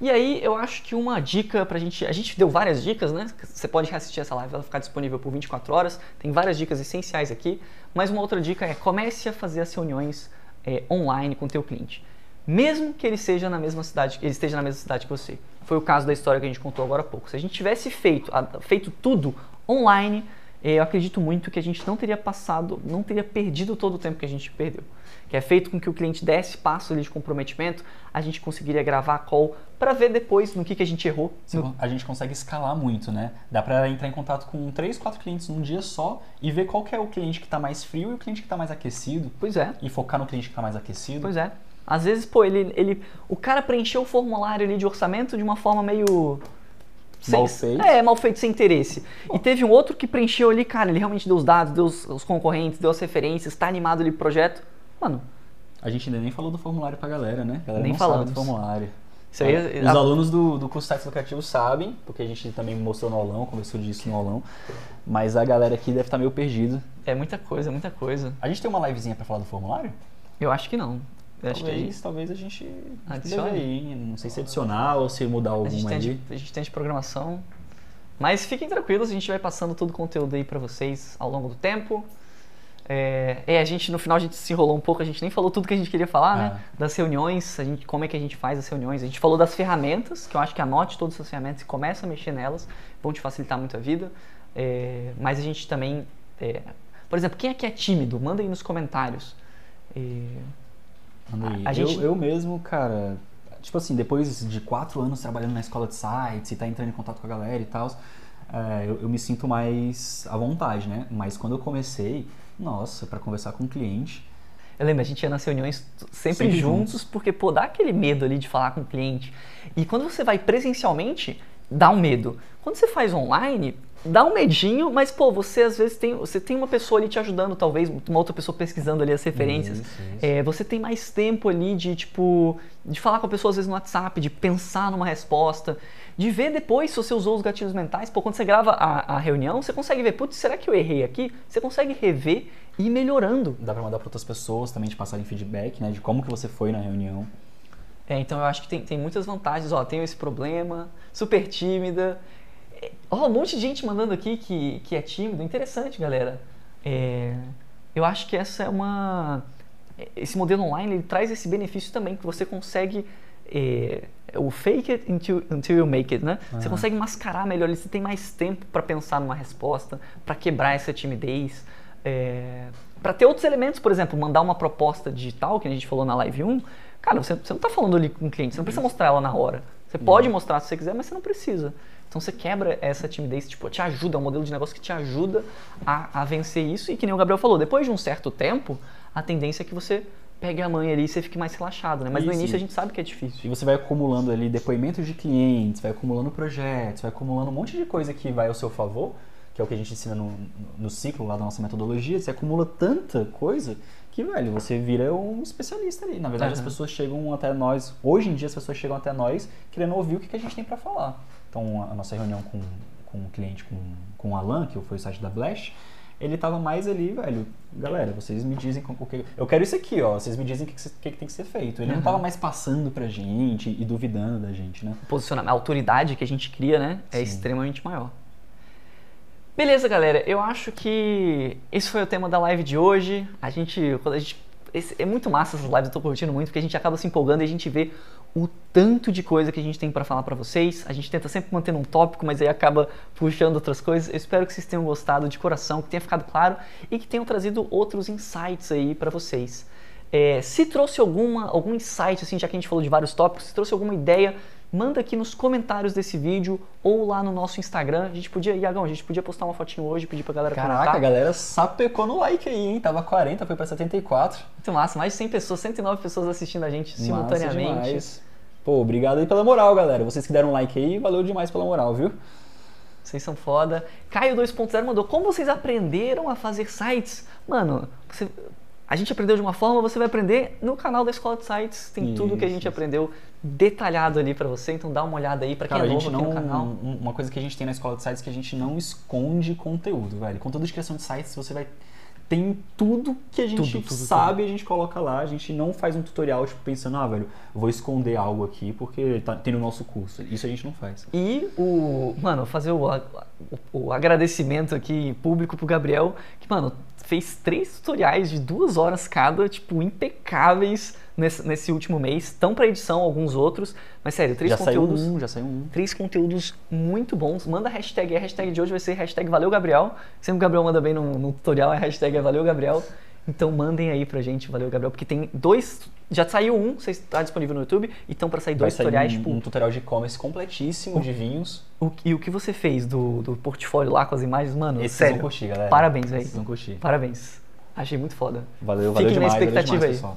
E aí, eu acho que uma dica pra gente. A gente deu várias dicas, né? Você pode reassistir essa live, ela ficar disponível por 24 horas. Tem várias dicas essenciais aqui. Mas uma outra dica é comece a fazer as reuniões é, online com o teu cliente. Mesmo que ele seja na mesma cidade, ele esteja na mesma cidade que você. Foi o caso da história que a gente contou agora há pouco. Se a gente tivesse feito, feito tudo online, eu acredito muito que a gente não teria passado, não teria perdido todo o tempo que a gente perdeu. Que é feito com que o cliente desse passo ali de comprometimento, a gente conseguiria gravar a call para ver depois no que, que a gente errou. No- A gente consegue escalar muito, né? Dá pra entrar em contato com três, quatro clientes num dia só e ver qual que é o cliente que tá mais frio e o cliente que tá mais aquecido. Pois é. E focar no cliente que tá mais aquecido. Pois é. Às vezes, pô, ele, ele, o cara preencheu o formulário ali de orçamento de uma forma meio. Mal sem- feito. É, mal feito, sem interesse. E teve um outro que preencheu ali, cara, ele realmente deu os dados, deu os, os concorrentes, deu as referências, tá animado ali pro projeto. Mano, A gente ainda nem falou do formulário pra galera, né? A galera Nem não falamos. sabe do formulário. isso aí. É, Os a- alunos do, do curso de sites educativos sabem, porque a gente também mostrou no aulão, conversou disso no aulão. Mas a galera aqui deve estar meio perdida. É muita coisa, muita coisa. A gente tem uma livezinha pra falar do formulário? Eu acho que não. Acho que a talvez, gente, talvez a gente Adicione. ir. Não sei se adicionar ou se mudar a gente alguma tem, de, a gente tem de programação. Mas fiquem tranquilos, a gente vai passando todo o conteúdo aí pra vocês ao longo do tempo. É, é, a gente no final a gente se enrolou um pouco, a gente nem falou tudo que a gente queria falar, né? Ah. Das reuniões, a gente, como é que a gente faz as reuniões. A gente falou das ferramentas, que eu acho que anote todas essas ferramentas e comece a mexer nelas, vão te facilitar muito a vida. É, mas a gente também. é, por exemplo, quem aqui é tímido? Manda aí nos comentários. A eu, gente- eu mesmo, cara, tipo assim, depois de quatro anos trabalhando na escola de sites e tá entrando em contato com a galera e tal, é, eu, eu me sinto mais à vontade, né? Mas quando eu comecei, nossa, pra conversar com um cliente, Eu lembro, a gente ia nas reuniões sempre, Sempre juntos, juntos. porque, pô, dá aquele medo ali de falar com o cliente. E quando você vai presencialmente, dá um medo. Quando você faz online, dá um medinho, mas, pô, você às vezes tem, você tem uma pessoa ali te ajudando, talvez, uma outra pessoa pesquisando ali as referências. Isso, isso. É, você tem mais tempo ali de, tipo, de falar com a pessoa às vezes no WhatsApp, de pensar numa resposta, de ver depois se você usou os gatilhos mentais. Pô, quando você grava a, a reunião, você consegue ver, putz, será que eu errei aqui? Você consegue rever e ir melhorando. dá pra mandar pra outras pessoas também te passarem feedback, né? De como que você foi na reunião. É, então eu acho que tem, tem muitas vantagens. Ó, tenho esse problema, super tímida. Ó, um monte de gente mandando aqui que, que é tímido. Interessante, galera. É, eu acho que essa é uma. Esse modelo online ele traz esse benefício também, que você consegue. é, o fake it until, until you make it, né? Você Aham. consegue mascarar melhor, você tem mais tempo para pensar numa resposta, para quebrar essa timidez. É, para ter outros elementos, por exemplo, mandar uma proposta digital, que a gente falou na live 1, cara, você, você não está falando ali com o cliente, você não precisa mostrar ela na hora. Você pode mostrar se você quiser, mas você não precisa. Então você quebra essa timidez, tipo, te ajuda, é um modelo de negócio que te ajuda a, a vencer isso. E que nem o Gabriel falou, depois de um certo tempo, a tendência é que você pegue a mãe ali e você fique mais relaxado, né? Mas no Isso. início a gente sabe que é difícil. E você vai acumulando ali depoimentos de clientes, vai acumulando projetos, vai acumulando um monte de coisa que vai ao seu favor, que é o que a gente ensina no, no ciclo lá da nossa metodologia. Você acumula tanta coisa que, velho, você vira um especialista ali. Na verdade, as Aham. pessoas chegam até nós, hoje em dia as pessoas chegam até nós querendo ouvir o que, que a gente tem pra falar. Então, a nossa reunião com, com o cliente, com, com o Alan, que foi o site da Blash, ele tava mais ali, velho, galera, vocês me dizem o que. Eu quero isso aqui, ó. Vocês me dizem o que, que, que tem que ser feito. Ele não Uhum. tava mais passando pra gente e duvidando da gente, né? Posicionamento, a autoridade que a gente cria, né, é Sim. extremamente maior. Beleza, galera. Eu acho que esse foi o tema da live de hoje. A gente, quando a gente esse- é muito massa essas lives, eu tô curtindo muito, porque a gente acaba se empolgando e a gente vê o tanto de coisa que a gente tem pra falar pra vocês. A gente tenta sempre manter um tópico, mas aí acaba puxando outras coisas. Eu espero que vocês tenham gostado de coração, que tenha ficado claro e que tenham trazido outros insights aí pra vocês. É, se trouxe alguma, algum insight, assim, já que a gente falou de vários tópicos, se trouxe alguma ideia, manda aqui nos comentários desse vídeo ou lá no nosso Instagram. A gente podia, Iagão, a gente podia postar uma fotinho hoje, pedir pra galera Caraca, a comentar. galera sapecou no like aí, hein? Tava 40, foi pra 74. Muito massa, mais de 100 pessoas, 109 pessoas assistindo a gente simultaneamente. Demais. Pô, obrigado aí pela moral, galera. Vocês que deram like aí, valeu demais pela moral, viu? Vocês são foda. Caio 2.0 mandou, como vocês aprenderam a fazer sites? Mano, você- a gente aprendeu de uma forma, você vai aprender no canal da Escola de Sites. Tem tudo que a Isso, gente isso. aprendeu detalhado ali pra você, então dá uma olhada aí pra quem Cara, é a novo não. no canal. um- Uma coisa que a gente tem na escola de sites é que a gente não esconde conteúdo, velho. Conteúdo de criação de sites, você vai. Tem tudo que a gente Tudo, tudo, sabe, a gente coloca lá. A gente não faz um tutorial, tipo, pensando, ah, velho, vou esconder algo aqui porque tá, tem no nosso curso. Isso a gente não faz. E o. Mano, fazer o, o, o agradecimento aqui público pro Gabriel, que, mano, fez três tutoriais de duas horas cada, tipo, impecáveis nesse, nesse último mês. Estão para edição alguns outros, mas sério, três já conteúdos. saiu um, já saiu um. Três conteúdos muito bons. Manda hashtag. A hashtag de hoje vai ser hashtag Valeu Gabriel. Sempre o Gabriel manda bem no, no tutorial, a hashtag é Valeu Gabriel. Então mandem aí pra gente, valeu Gabriel, porque tem dois. Já saiu um, você está disponível no YouTube, e estão pra sair Vai dois sair tutoriais, um, tipo, um tutorial de e-commerce completíssimo de vinhos. o, e o que você fez do, do portfólio lá com as imagens, mano, vocês sério. vão curtir, galera. Parabéns, velho. Esses vão curtir. Parabéns. Achei muito foda. Valeu, valeu Fiquem na demais, valeu expectativa demais, aí. pessoal.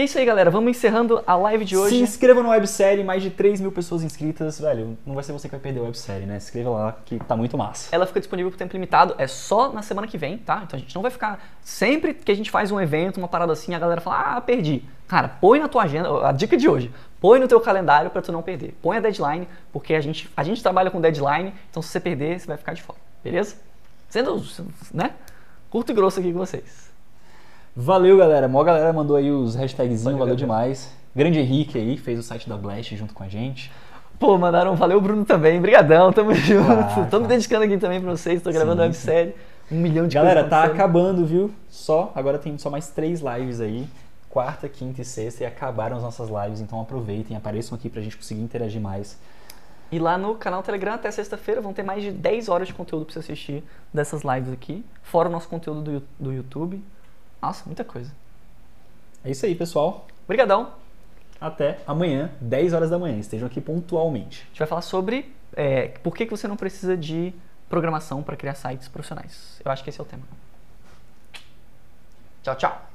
E é isso aí, galera. Vamos encerrando a live de hoje. Se inscreva no websérie, mais de 3 mil pessoas inscritas. Velho, não vai ser você que vai perder a websérie, né? Se inscreva lá que tá muito massa. Ela fica disponível por tempo limitado, é só na semana que vem, tá? Então a gente não vai ficar. Sempre que a gente faz um evento, uma parada assim, a galera fala, ah, perdi. Cara, põe na tua agenda, a dica de hoje, põe no teu calendário pra tu não perder. Põe a deadline, porque a gente, a gente trabalha com deadline, então se você perder, você vai ficar de fora, beleza? Sendo, né? Curto e grosso aqui com vocês. Valeu, galera. Mó galera mandou aí os hashtagzinhos, Valeu, valeu, demais. Grande Henrique aí, fez o site da Blast junto com a gente. Pô, mandaram um valeu, Bruno também. Brigadão, tamo junto. Claro, Tô me dedicando aqui também pra vocês, tô gravando Sim, a websérie. Um milhão de Galera, tá acabando, viu? Só, agora tem só mais três lives aí. Quarta, quinta e sexta e acabaram as nossas lives, então aproveitem, apareçam aqui pra gente conseguir interagir mais. E lá no canal Telegram, até sexta-feira, vão ter mais de 10 horas de conteúdo pra você assistir dessas lives aqui. Fora o nosso conteúdo do, do YouTube. Nossa, muita coisa. É isso aí, pessoal. Obrigadão. Até amanhã, 10 horas da manhã. Estejam aqui pontualmente. A gente vai falar sobre é, por que, que você não precisa de programação para criar sites profissionais. Eu acho que esse é o tema. Tchau, tchau.